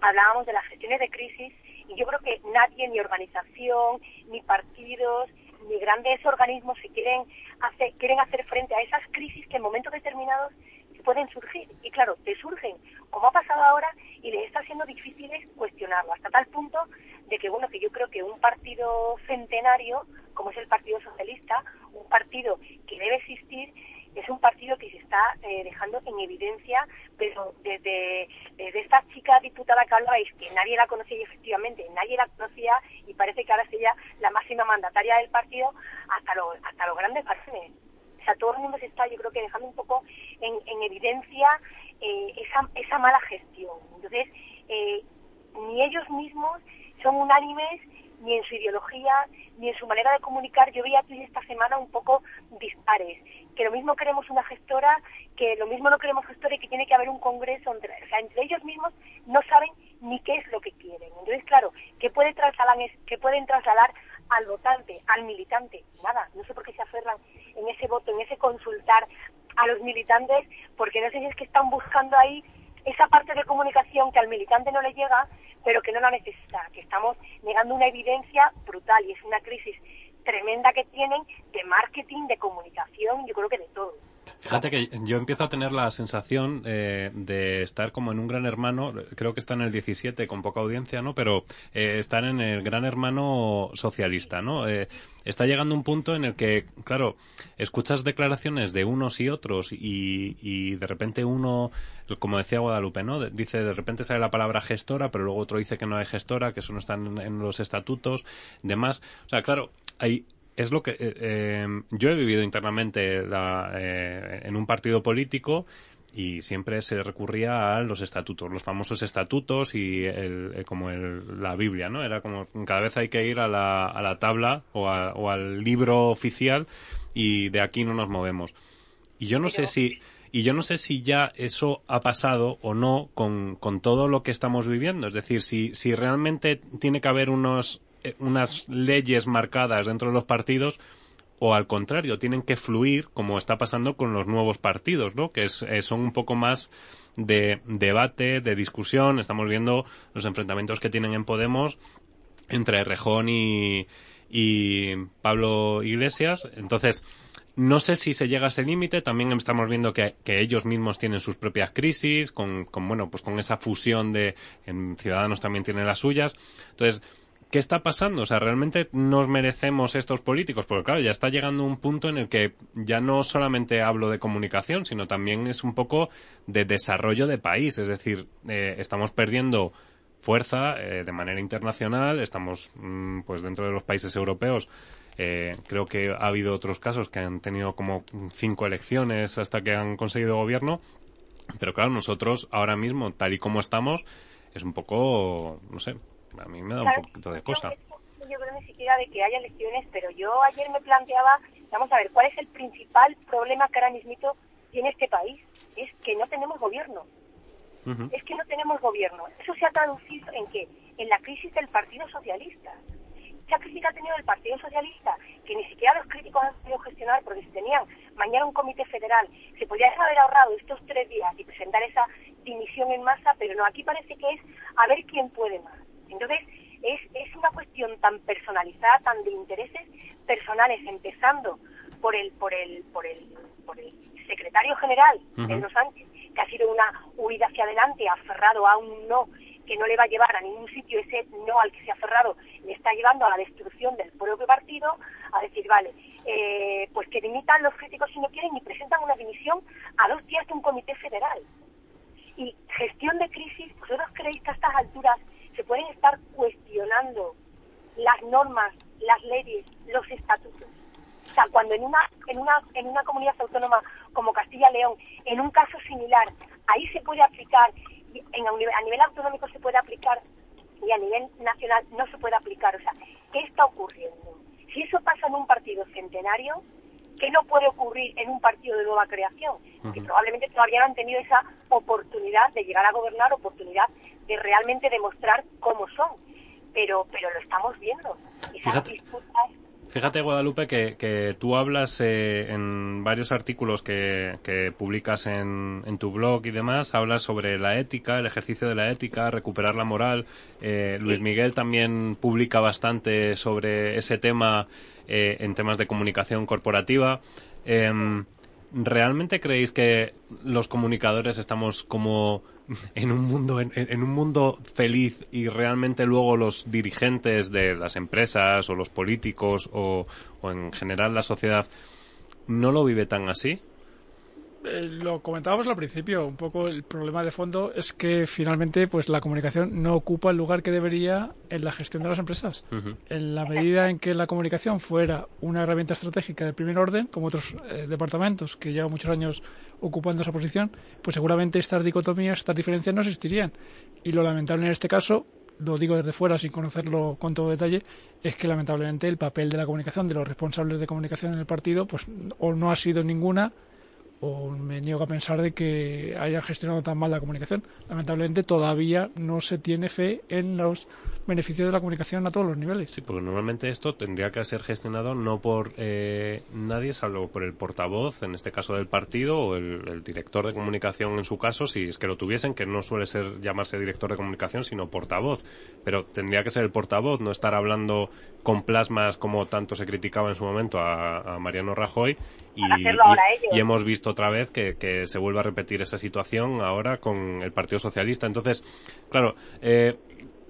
Speaker 6: hablábamos de las gestiones de crisis y yo creo que nadie, ni organización, ni partidos, ni grandes organismos se quieren hacer, quieren hacer frente a esas crisis que en momentos determinados pueden surgir. Y claro, te surgen, como ha pasado ahora, y les está siendo difícil cuestionarlo, hasta tal punto de que, bueno, que yo creo que un partido centenario, como es el Partido Socialista, un partido que debe existir, es un partido que se está eh, dejando en evidencia, pero desde, desde esta chica diputada que hablabais, que nadie la conocía y efectivamente nadie la conocía y parece que ahora es ella la máxima mandataria del partido, hasta, lo, hasta los grandes varones. O sea, todo el mundo se está, yo creo que dejando un poco en, en evidencia eh, esa, esa mala gestión. Entonces, eh, ni ellos mismos son unánimes ni en su ideología, ni en su manera de comunicar. Yo veía aquí esta semana un poco dispares, que lo mismo queremos una gestora, que lo mismo no queremos gestora y que tiene que haber un congreso. Entre, o sea, entre ellos mismos no saben ni qué es lo que quieren. Entonces, claro, ¿qué, puede trasladar, qué pueden trasladar al votante, al militante? Nada, no sé por qué se aferran en ese voto, en ese consultar a los militantes, porque no sé si es que están buscando ahí esa parte de comunicación que al militante no le llega, pero que no la necesita, que estamos negando una evidencia brutal y es una crisis tremenda que tienen de marketing, de comunicación, yo creo que de todo.
Speaker 2: Fíjate que yo empiezo a tener la sensación eh, de estar como en un gran hermano, creo que está en el 17 con poca audiencia, ¿no? Pero eh, estar en el gran hermano socialista, ¿no? Eh, está llegando un punto en el que, claro, escuchas declaraciones de unos y otros y, de repente uno, como decía Guadalupe, ¿no? De- dice, de repente sale la palabra gestora, pero luego otro dice que no hay gestora, que eso no está en los estatutos, demás. O sea, claro, hay es lo que eh, eh, yo he vivido internamente la, eh, en un partido político y siempre se recurría a los estatutos, los famosos estatutos y el, eh, como el- la Biblia, ¿no? Era como cada vez hay que ir a la, a la tabla o, a- o al libro oficial y de aquí no nos movemos. Y yo no sé si y yo no sé si ya eso ha pasado o no con, con todo lo que estamos viviendo. Es decir, si, si realmente tiene que haber unos, unas leyes marcadas dentro de los partidos o al contrario, tienen que fluir como está pasando con los nuevos partidos, ¿no? Que es, eh, son un poco más de debate, de discusión. Estamos viendo los enfrentamientos que tienen en Podemos entre Rejón y, y Pablo Iglesias. Entonces, no sé si se llega a ese límite. También estamos viendo que, ellos mismos tienen sus propias crisis, con, con, bueno, pues con esa fusión de en Ciudadanos también tienen las suyas. Entonces, ¿qué está pasando? O sea, ¿realmente nos merecemos estos políticos? Porque claro, ya está llegando un punto en el que ya no solamente hablo de comunicación, sino también es un poco de desarrollo de país. Es decir, eh, estamos perdiendo fuerza eh, de manera internacional, estamos mm, pues dentro de los países europeos. Eh, creo que ha habido otros casos que han tenido como cinco elecciones hasta que han conseguido gobierno. Pero claro, nosotros ahora mismo, tal y como estamos, es un poco, no sé, a mí me da un poquito de cosa.
Speaker 6: Yo creo ni siquiera de que haya elecciones, pero yo ayer me planteaba, vamos a ver, ¿cuál es el principal problema que ahora mismo tiene este país? Es que no tenemos gobierno. Es que no tenemos gobierno. Eso se ha traducido en qué? En la crisis del Partido Socialista. Esa crisis que ha tenido el Partido Socialista, que ni siquiera los críticos han podido gestionar, porque si tenían mañana un comité federal, se podría haber ahorrado estos tres días y presentar esa dimisión en masa, pero no, aquí parece que es a ver quién puede más. Entonces, es, es una cuestión tan personalizada, tan de intereses personales, empezando por el, por el, por el, por el secretario general, Pedro Sánchez, que ha sido una huida hacia adelante, aferrado a un no que no le va a llevar a ningún sitio, ese no al que se ha aferrado le está llevando a la destrucción del propio partido, a decir, vale, eh, pues que dimitan los críticos si no quieren y presentan una dimisión a dos días de un comité federal. Y gestión de crisis, ¿vosotros creéis que a estas alturas se pueden estar cuestionando las normas, las leyes, los estatutos. O sea, cuando en una, en una, en una comunidad autónoma como Castilla-León, en un caso similar, ahí se puede aplicar, en, a nivel autonómico se puede aplicar y a nivel nacional no se puede aplicar. O sea, ¿qué está ocurriendo? Si eso pasa en un partido centenario, ¿qué no puede ocurrir en un partido de nueva creación? Que probablemente todavía no han tenido esa oportunidad de llegar a gobernar, oportunidad de realmente demostrar cómo son. Pero, pero lo estamos viendo.
Speaker 2: Fíjate, Guadalupe, que, que tú hablas eh, en varios artículos que, que publicas en, en, tu blog y demás, hablas sobre la ética, el ejercicio de la ética, recuperar la moral. Eh, Luis Miguel también publica bastante sobre ese tema eh, en temas de comunicación corporativa. Em, ¿Realmente creéis que los comunicadores estamos como en un mundo en, un mundo feliz y realmente luego los dirigentes de las empresas o los políticos o, o en general la sociedad no lo vive tan así?
Speaker 3: Eh, lo comentábamos al principio, un poco el problema de fondo es que finalmente pues la comunicación no ocupa el lugar que debería en la gestión de las empresas. En la medida en que la comunicación fuera una herramienta estratégica de primer orden, como otros eh, departamentos que llevan muchos años ocupando esa posición, pues seguramente estas dicotomías, estas diferencias no existirían. Y lo lamentable en este caso, lo digo desde fuera sin conocerlo con todo detalle, es que lamentablemente el papel de la comunicación, de los responsables de comunicación en el partido, pues o no ha sido ninguna o me niego a pensar de que haya gestionado tan mal la comunicación. Lamentablemente todavía no se tiene fe en los beneficios de la comunicación a todos los niveles.
Speaker 2: Sí, porque normalmente esto tendría que ser gestionado no por eh, nadie, salvo por el portavoz, en este caso del partido, o el, director de comunicación en su caso, si es que lo tuviesen, que no suele ser llamarse director de comunicación, sino portavoz. Pero tendría que ser el portavoz, no estar hablando con plasmas como tanto se criticaba en su momento a, Mariano Rajoy. Y, y, hemos visto otra vez que, que, se vuelve a repetir esa situación ahora con el Partido Socialista. Entonces, claro, eh,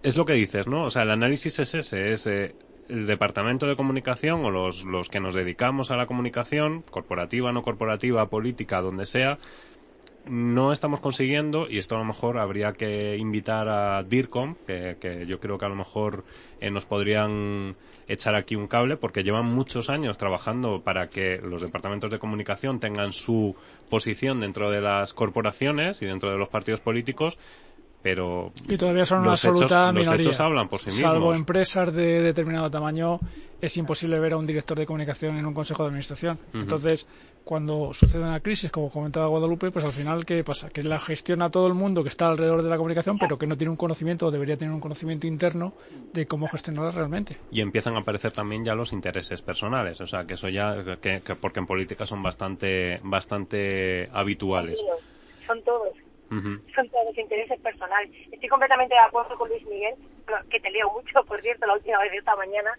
Speaker 2: es lo que dices, ¿no? O sea, el análisis es ese, es eh, el departamento de comunicación o los, los que nos dedicamos a la comunicación, corporativa, no corporativa, política, donde sea, no estamos consiguiendo, y esto a lo mejor habría que invitar a DIRCOM, que, yo creo que a lo mejor eh, nos podrían echar aquí un cable, porque llevan muchos años trabajando para que los departamentos de comunicación tengan su posición dentro de las corporaciones y dentro de los partidos políticos, pero
Speaker 3: y todavía son una absoluta minoría.
Speaker 2: hablan por sí
Speaker 3: Salvo empresas de determinado tamaño, es imposible ver a un director de comunicación en un consejo de administración. Entonces, cuando sucede una crisis, como comentaba Guadalupe, pues al final, ¿qué pasa? Que la gestiona todo el mundo que está alrededor de la comunicación, pero que no tiene un conocimiento o debería tener un conocimiento interno de cómo gestionarla realmente.
Speaker 2: Y empiezan a aparecer también ya los intereses personales, o sea, que eso ya, que, porque en política son bastante, bastante habituales.
Speaker 6: Son todos son todos intereses personales. Estoy completamente de acuerdo con Luis Miguel, que te leo mucho, por cierto, la última vez de esta mañana.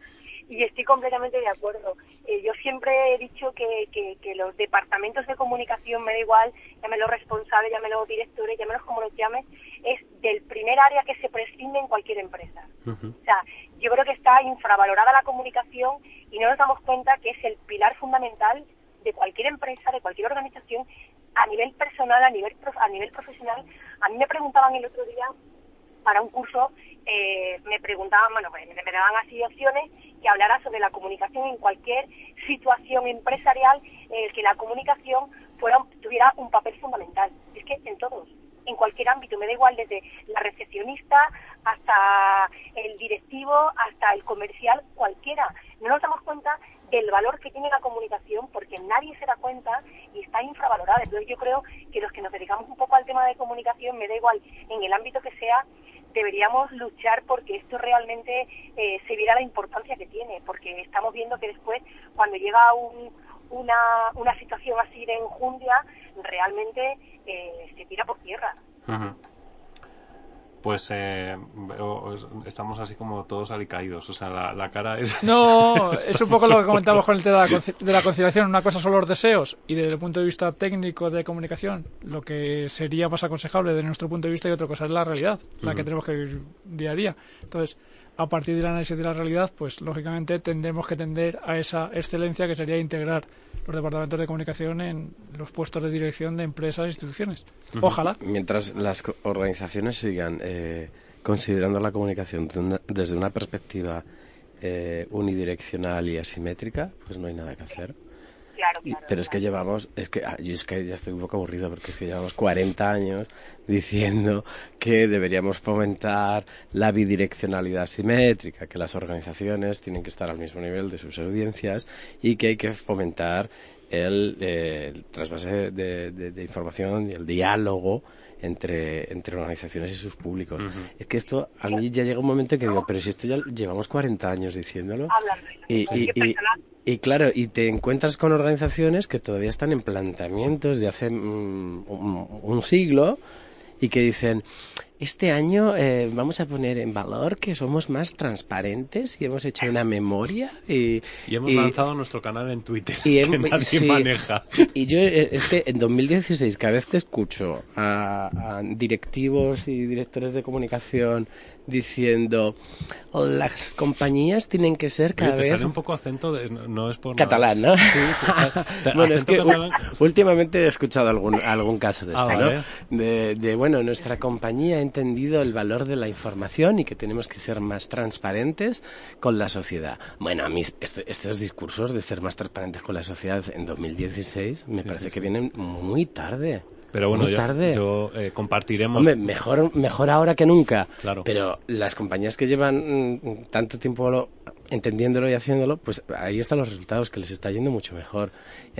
Speaker 6: Y estoy completamente de acuerdo. Eh, yo siempre he dicho que, que, que, los departamentos de comunicación, me da igual, llámelo responsables, llámelo directores, llámelos como los llames, es del primer área que se prescinde en cualquier empresa. O sea, yo creo que está infravalorada la comunicación y no nos damos cuenta que es el pilar fundamental de cualquier empresa, de cualquier organización, a nivel personal, a nivel, a nivel profesional. A mí me preguntaban el otro día para un curso, eh, me preguntaban, bueno, pues, me, daban así opciones que hablara sobre la comunicación en cualquier situación empresarial en el que la comunicación fuera, tuviera un papel fundamental. Es que en todos, en cualquier ámbito, me da igual desde la recepcionista hasta el directivo, hasta el comercial, cualquiera. No nos damos cuenta del valor que tiene la comunicación porque nadie se da cuenta y está infravalorada. Entonces yo creo que los que nos dedicamos un poco al tema de comunicación, me da igual en el ámbito que sea, deberíamos luchar porque esto realmente eh, se viera la importancia que tiene, porque estamos viendo que después, cuando llega una, una situación así de enjundia, realmente eh, se tira por tierra
Speaker 2: pues eh, estamos así como todos alicaídos. O sea, la, cara es.
Speaker 3: No, es un poco lo que comentamos con el tema de la, conciliación. Una cosa son los deseos y desde el punto de vista técnico de comunicación, lo que sería más aconsejable desde nuestro punto de vista y otra cosa es la realidad, la que tenemos que vivir día a día. Entonces, a partir del análisis de la realidad, pues lógicamente tendremos que tender a esa excelencia que sería integrar los departamentos de comunicación en los puestos de dirección de empresas e instituciones. Ojalá.
Speaker 4: Mientras las organizaciones sigan eh, considerando la comunicación desde una perspectiva eh, unidireccional y asimétrica, pues no hay nada que hacer pero es que llevamos, es que yo es que ya estoy un poco aburrido porque es que llevamos 40 años diciendo que deberíamos fomentar la bidireccionalidad simétrica, que las organizaciones tienen que estar al mismo nivel de sus audiencias y que hay que fomentar el, eh, trasvase de, información y el diálogo entre, entre organizaciones y sus públicos. Es que esto, a mí ya llega un momento que digo, pero si esto ya llevamos 40 años diciéndolo. y, y claro, y te encuentras con organizaciones que todavía están en planteamientos de hace mm, un, siglo y que dicen, este año eh, vamos a poner en valor que somos más transparentes y hemos hecho una memoria. Y,
Speaker 2: hemos lanzado nuestro canal en Twitter, que nadie maneja.
Speaker 4: Y yo, eh, es que en 2016, cada vez que escucho a directivos y directores de comunicación diciendo las compañías tienen que ser cada
Speaker 2: te
Speaker 4: vez
Speaker 2: sale un poco acento de no, es por
Speaker 4: catalán no sí, bueno es que últimamente he escuchado algún algún caso de ah, este no de, bueno nuestra compañía entendido el valor de la información y que tenemos que ser más transparentes con la sociedad bueno a mí estos discursos de ser más transparentes con la sociedad en 2016 me parece que vienen muy tarde
Speaker 2: pero bueno, yo, eh, compartiremos.
Speaker 4: mejor, mejor ahora que nunca. Claro. Pero las compañías que llevan mm, tanto tiempo entendiéndolo y haciéndolo, pues ahí están los resultados, que les está yendo mucho mejor. Mm.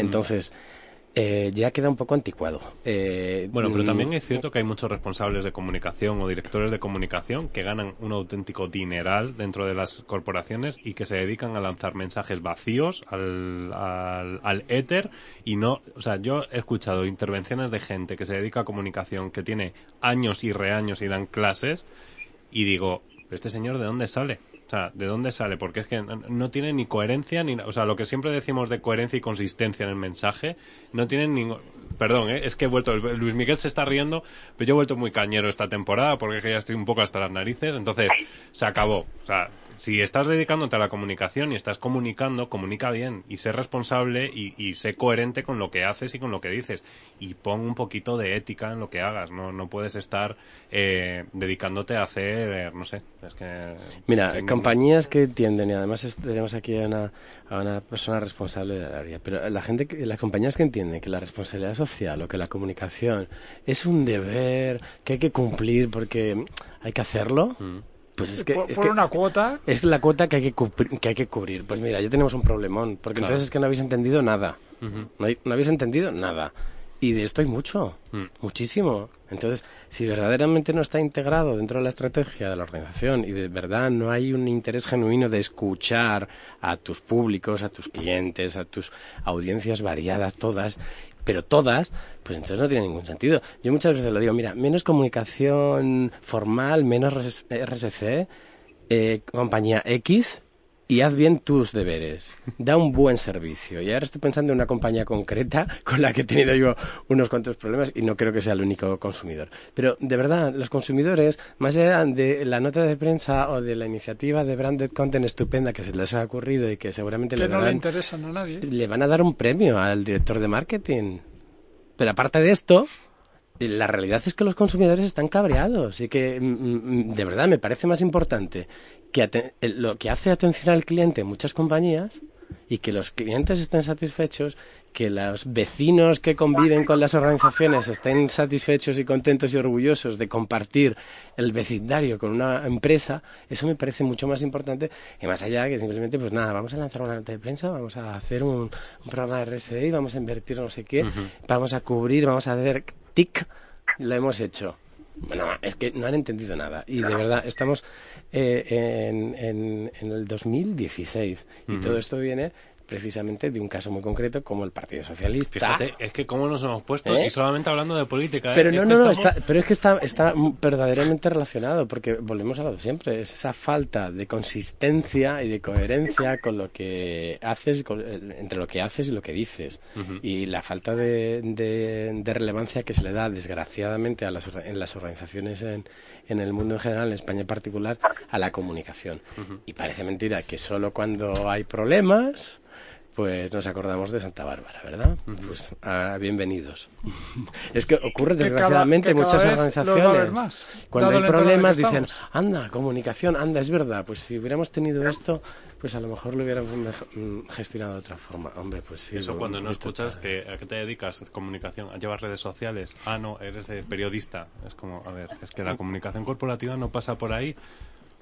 Speaker 4: Eh, ya queda un poco anticuado.
Speaker 2: Eh, bueno, pero mm, también es cierto que hay muchos responsables de comunicación o directores de comunicación que ganan un auténtico dineral dentro de las corporaciones y que se dedican a lanzar mensajes vacíos al, al, al éter y no, o sea, yo he escuchado intervenciones de gente que se dedica a comunicación que tiene años y reaños y dan clases y digo, ¿este señor de dónde sale? O sea, ¿de dónde sale? Porque es que no tiene ni coherencia ni... O sea, lo que siempre decimos de coherencia y consistencia en el mensaje, no tienen ningún... Perdón, ¿eh? es que he vuelto... Luis Miguel se está riendo, pero yo he vuelto muy cañero esta temporada porque es que ya estoy un poco hasta las narices, entonces se acabó. O sea, si estás dedicándote a la comunicación y estás comunicando, comunica bien y sé responsable y, y, sé coherente con lo que haces y con lo que dices. Y pon un poquito de ética en lo que hagas. No, no puedes estar eh, dedicándote a hacer, no sé. Es que,
Speaker 4: Mira, compañías que entienden, y además tenemos aquí a una, a una persona responsable del área, pero la gente, las compañías que entienden que la responsabilidad social o que la comunicación es un deber que hay que cumplir porque hay que hacerlo. Mm.
Speaker 3: Pues es que, por, es una cuota.
Speaker 4: Es la cuota que hay que, cubrir, que hay que cubrir. Pues mira, ya tenemos un problemón, porque entonces es que no habéis entendido nada. no, no, habéis entendido nada. Y de esto hay mucho, mm. muchísimo. Entonces, si verdaderamente no está integrado dentro de la estrategia de la organización y de verdad no hay un interés genuino de escuchar a tus públicos, a tus clientes, a tus audiencias variadas, todas, pero todas, pues entonces no tiene ningún sentido. Yo muchas veces lo digo, mira, menos comunicación formal, menos RSC, eh, compañía X, y haz bien tus deberes. Da un buen servicio. Y ahora estoy pensando en una compañía concreta con la que he tenido yo unos cuantos problemas y no creo que sea el único consumidor. Pero de verdad, los consumidores, más allá de la nota de prensa o de la iniciativa de branded content estupenda que se les ha ocurrido y que seguramente
Speaker 3: Que
Speaker 4: le,
Speaker 3: no le interesan a nadie.
Speaker 4: le van a dar un premio al director de marketing. Pero aparte de esto, la realidad es que los consumidores están cabreados y que, mm, mm, de verdad, me parece más importante que lo que hace atención al cliente en muchas compañías y que los clientes estén satisfechos, que los vecinos que conviven con las organizaciones estén satisfechos y contentos y orgullosos de compartir el vecindario con una empresa, eso me parece mucho más importante y más allá que simplemente, pues nada, vamos a lanzar una nota de prensa, vamos a hacer un, un programa de RSI, vamos a invertir no sé qué, vamos a cubrir, vamos a hacer TIC, lo hemos hecho. Bueno, es que no han entendido nada. Y de verdad, estamos eh, en, en- en el 2016 y todo esto viene precisamente de un caso muy concreto como el Partido Socialista.
Speaker 2: Fíjate, es que cómo nos hemos puesto,
Speaker 4: ¿Eh?
Speaker 2: y solamente hablando de política, ¿eh?
Speaker 4: Pero
Speaker 2: Es
Speaker 4: no,
Speaker 2: que
Speaker 4: no, no,
Speaker 2: estamos-
Speaker 4: está, pero es que está, está verdaderamente relacionado, porque volvemos a lo de siempre, es esa falta de consistencia y de coherencia con lo que haces, con- eh, entre lo que haces y lo que dices, y la falta de, de- de relevancia que se le da, desgraciadamente, a las, en las organizaciones en, en el mundo en general, en España en particular, a la comunicación. Y parece mentira que solo cuando hay problemas pues nos acordamos de Santa Bárbara, ¿verdad? Pues ah, bienvenidos. es que ocurre
Speaker 3: Que
Speaker 4: desgraciadamente en muchas organizaciones.
Speaker 3: más,
Speaker 4: Cuando hay problemas dicen, anda, comunicación, anda, es verdad, pues si hubiéramos tenido esto, pues a lo mejor lo hubiéramos mm, gestionado de otra forma. Hombre, pues sí.
Speaker 2: Eso cuando no escuchas que a qué te dedicas, comunicación, a llevar redes sociales. Ah, no, eres eh, periodista. Es como, a ver, es que la comunicación corporativa no pasa por ahí.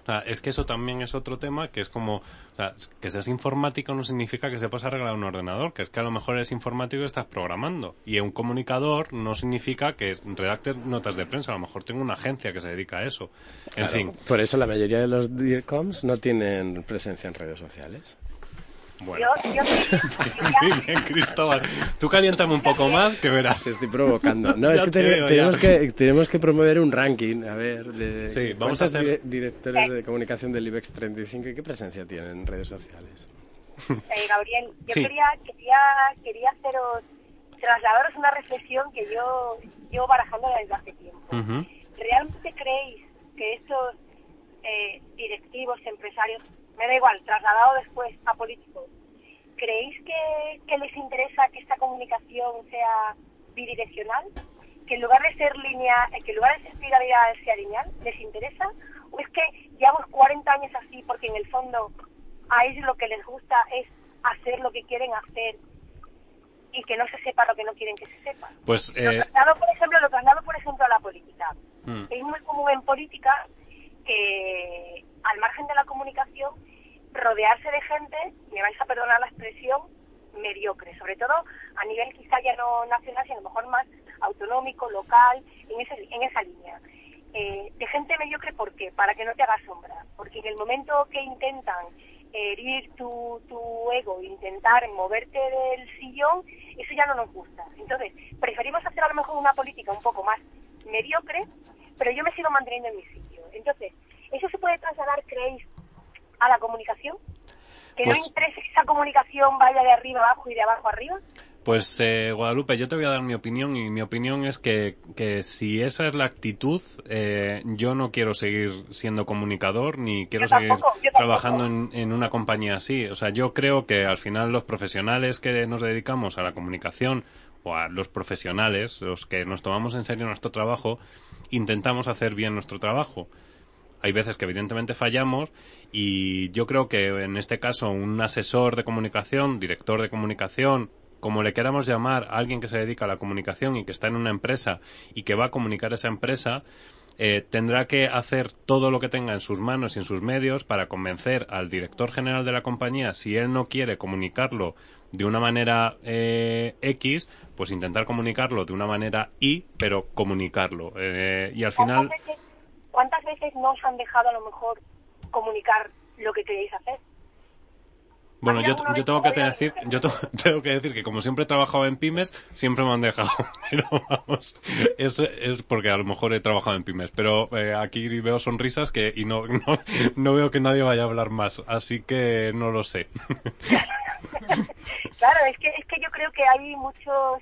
Speaker 2: O sea, es que eso también es otro tema que es como, o sea, que seas informático no significa que sepas arreglar un ordenador, que es que a lo mejor eres informático y estás programando. Y un comunicador no significa que redactes notas de prensa, a lo mejor tengo una agencia que se dedica a eso. En
Speaker 4: Claro,
Speaker 2: fin,
Speaker 4: Por eso la mayoría de los DIRCOMs no tienen presencia en redes sociales.
Speaker 2: Bueno.
Speaker 6: Yo, yo
Speaker 2: Muy bien, Cristóbal. Tú caliéntame un poco más que verás.
Speaker 4: Estoy provocando. No, es que,
Speaker 2: te
Speaker 4: tenemos, que tenemos que promover un ranking, a ver, de
Speaker 2: Sí, vamos a hacer-
Speaker 4: dire- directores de comunicación del IBEX 35 y qué presencia tienen en redes sociales.
Speaker 6: Eh, Gabriel, yo
Speaker 2: Sí.
Speaker 6: quería, quería, quería haceros, trasladaros una reflexión que yo llevo barajando desde hace tiempo.
Speaker 2: Ujú.
Speaker 6: ¿Realmente creéis que estos eh, directivos, empresarios, me da igual, trasladado después a políticos, ¿creéis que, que les interesa que esta comunicación sea bidireccional? ¿Que en lugar de ser lineal, que en lugar de ser bilateral sea lineal? ¿Les interesa? ¿O es que llevamos 40 años así porque en el fondo a ellos lo que les gusta es hacer lo que quieren hacer y que no se sepa lo que no quieren que se sepa?
Speaker 2: Pues,
Speaker 6: Lo
Speaker 2: eh,
Speaker 6: traslado, por ejemplo, lo traslado, por ejemplo, a la política.
Speaker 2: mm,
Speaker 6: Es muy común en política que, al margen de la comunicación, rodearse de gente, me vais a perdonar la expresión, mediocre, sobre todo a nivel quizá ya no nacional, sino a lo mejor más autonómico, local, en, ese, en esa línea. Eh, de gente mediocre, ¿por qué? Para que no te haga sombra. Porque en el momento que intentan herir tu, tu ego, intentar moverte del sillón, eso ya no nos gusta. Entonces, preferimos hacer a lo mejor una política un poco más mediocre, pero yo me sigo manteniendo en mi sitio. Entonces, ¿eso se puede trasladar, creéis, a la comunicación? ¿Que
Speaker 2: Pues-
Speaker 6: no interese que esa comunicación vaya de arriba abajo y de abajo arriba?
Speaker 2: Pues eh, Guadalupe, yo te voy a dar mi opinión y mi opinión es que, que si esa es la actitud, eh, yo no quiero seguir siendo comunicador ni quiero
Speaker 6: tampoco,
Speaker 2: seguir trabajando en, en una compañía así. O sea, yo creo que al final los profesionales que nos dedicamos a la comunicación o a los profesionales, los que nos tomamos en serio nuestro trabajo, intentamos hacer bien nuestro trabajo hay veces que evidentemente fallamos y yo creo que en este caso un asesor de comunicación, director de comunicación, como le queramos llamar, alguien que se dedica a la comunicación y que está en una empresa y que va a comunicar esa empresa, eh, tendrá que hacer todo lo que tenga en sus manos y en sus medios para convencer al director general de la compañía, si él no quiere comunicarlo de una manera eh, X, pues intentar comunicarlo de una manera Y, pero comunicarlo. Eh, y al final...
Speaker 6: ¿Cuántas veces, ¿Cuántas veces no os han dejado a lo mejor comunicar lo que queréis hacer?
Speaker 2: Bueno, yo, tengo que decir, yo tengo que decir que como siempre he trabajado en pymes, siempre me han dejado. Pero vamos, es, es porque a lo mejor he trabajado en pymes. Pero eh, aquí veo sonrisas que y no, no, no veo que nadie vaya a hablar más. Así que no lo sé.
Speaker 6: Claro, es que, es que yo creo que hay muchos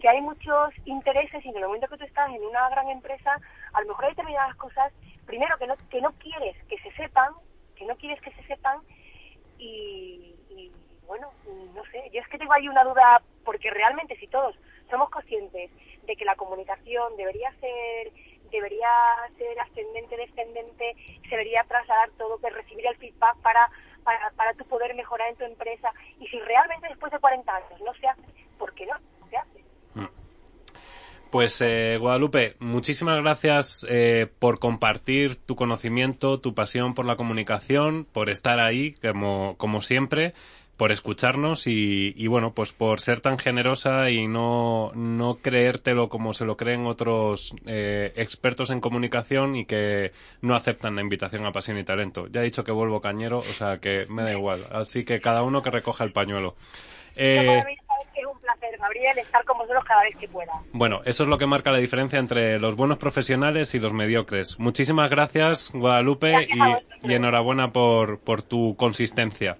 Speaker 6: que hay muchos intereses y en el momento que tú estás en una gran empresa, a lo mejor hay determinadas cosas, primero que no, que no quieres que se sepan, que no quieres que se sepan y, y, bueno, no sé, yo es que tengo ahí una duda porque realmente si todos somos conscientes de que la comunicación debería ser debería ser ascendente, descendente, se debería trasladar todo, que recibir el feedback para, para, para tu poder mejorar en tu empresa. Y si realmente después de 40 años no se hace, ¿por qué no?
Speaker 2: Pues eh, Guadalupe, muchísimas gracias eh, por compartir tu conocimiento, tu pasión por la comunicación, por estar ahí como, como siempre, por escucharnos y, y, bueno, pues por ser tan generosa y no, no creértelo como se lo creen otros eh, expertos en comunicación y que no aceptan la invitación a Pasión y Talento. Ya he dicho que vuelvo cañero, o sea que me da igual. Así que cada uno que recoja el pañuelo. Eh,
Speaker 6: Gabriel, estar con vosotros cada vez que pueda.
Speaker 2: Bueno, eso es lo que marca la diferencia entre los buenos profesionales y los mediocres. Muchísimas gracias, Guadalupe,
Speaker 6: Gracias
Speaker 2: y, enhorabuena por, por tu consistencia.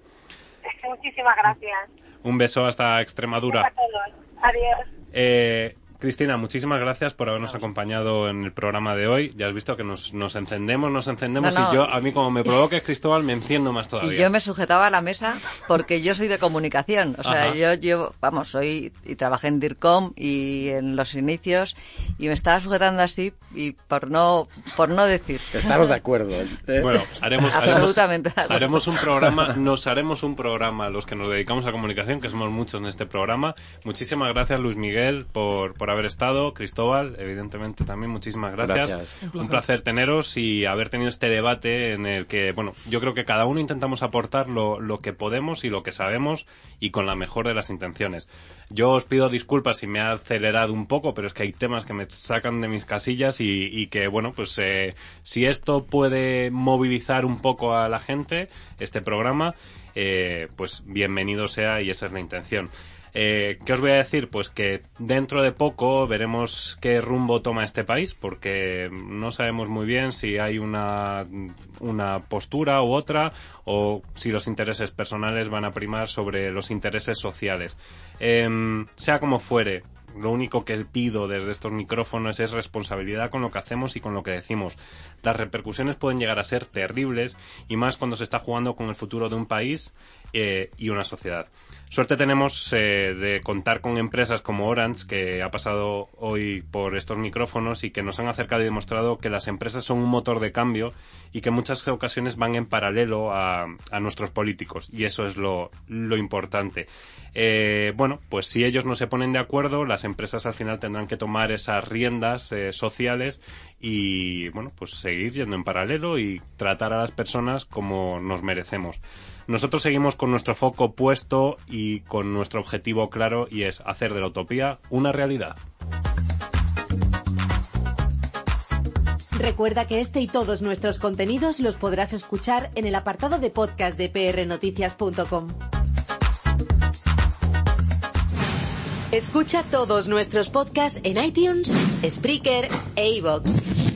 Speaker 6: Muchísimas gracias.
Speaker 2: Un beso hasta Extremadura.
Speaker 6: A todos. Adiós.
Speaker 2: Eh, Cristina, muchísimas gracias por habernos acompañado en el programa de hoy. Ya has visto que nos, nos encendemos, nos encendemos
Speaker 5: No, no.
Speaker 2: y yo, a mí como me provoques Cristóbal, me enciendo más todavía.
Speaker 5: Y yo me sujetaba a la mesa porque yo soy de comunicación. O sea,
Speaker 2: Ajá.
Speaker 5: yo llevo, vamos, soy y trabajé en DIRCOM y en los inicios y me estaba sujetando así y por no por no decir.
Speaker 4: Estamos de acuerdo. ¿eh?
Speaker 2: Bueno, haremos, haremos,
Speaker 5: Absolutamente de acuerdo.
Speaker 2: haremos un programa, nos haremos un programa los que nos dedicamos a comunicación, que somos muchos en este programa. Muchísimas gracias Luis Miguel por, por haber estado, Cristóbal, evidentemente también muchísimas gracias.
Speaker 4: Gracias.
Speaker 3: Un placer.
Speaker 2: Un placer teneros y haber tenido este debate en el que, bueno, yo creo que cada uno intentamos aportar lo, lo que podemos y lo que sabemos y con la mejor de las intenciones. Yo os pido disculpas si me he acelerado un poco, pero es que hay temas que me sacan de mis casillas y, y que, bueno, pues eh, si esto puede movilizar un poco a la gente, este programa, eh, pues bienvenido sea y esa es la intención. Eh, ¿Qué os voy a decir? Pues que dentro de poco veremos qué rumbo toma este país, porque no sabemos muy bien si hay una, una postura u otra, o si los intereses personales van a primar sobre los intereses sociales. Em, sea como fuere, lo único que pido desde estos micrófonos es responsabilidad con lo que hacemos y con lo que decimos. Las repercusiones pueden llegar a ser terribles y más cuando se está jugando con el futuro de un país eh, y una sociedad. Suerte tenemos eh, de contar con empresas como Orange, que ha pasado hoy por estos micrófonos y que nos han acercado y demostrado que las empresas son un motor de cambio y que en muchas ocasiones van en paralelo a, a nuestros políticos. Y eso es lo, lo importante. Eh, bueno, pues si ellos no se ponen de acuerdo, las empresas al final tendrán que tomar esas riendas sociales y, bueno, pues seguir yendo en paralelo y tratar a las personas como nos merecemos. Nosotros seguimos con nuestro foco puesto y con nuestro objetivo claro y es hacer de la utopía una realidad.
Speaker 1: Recuerda que este y todos nuestros contenidos los podrás escuchar en el apartado de podcast de prnoticias.com. Escucha todos nuestros podcasts en iTunes, Spreaker e iVoox.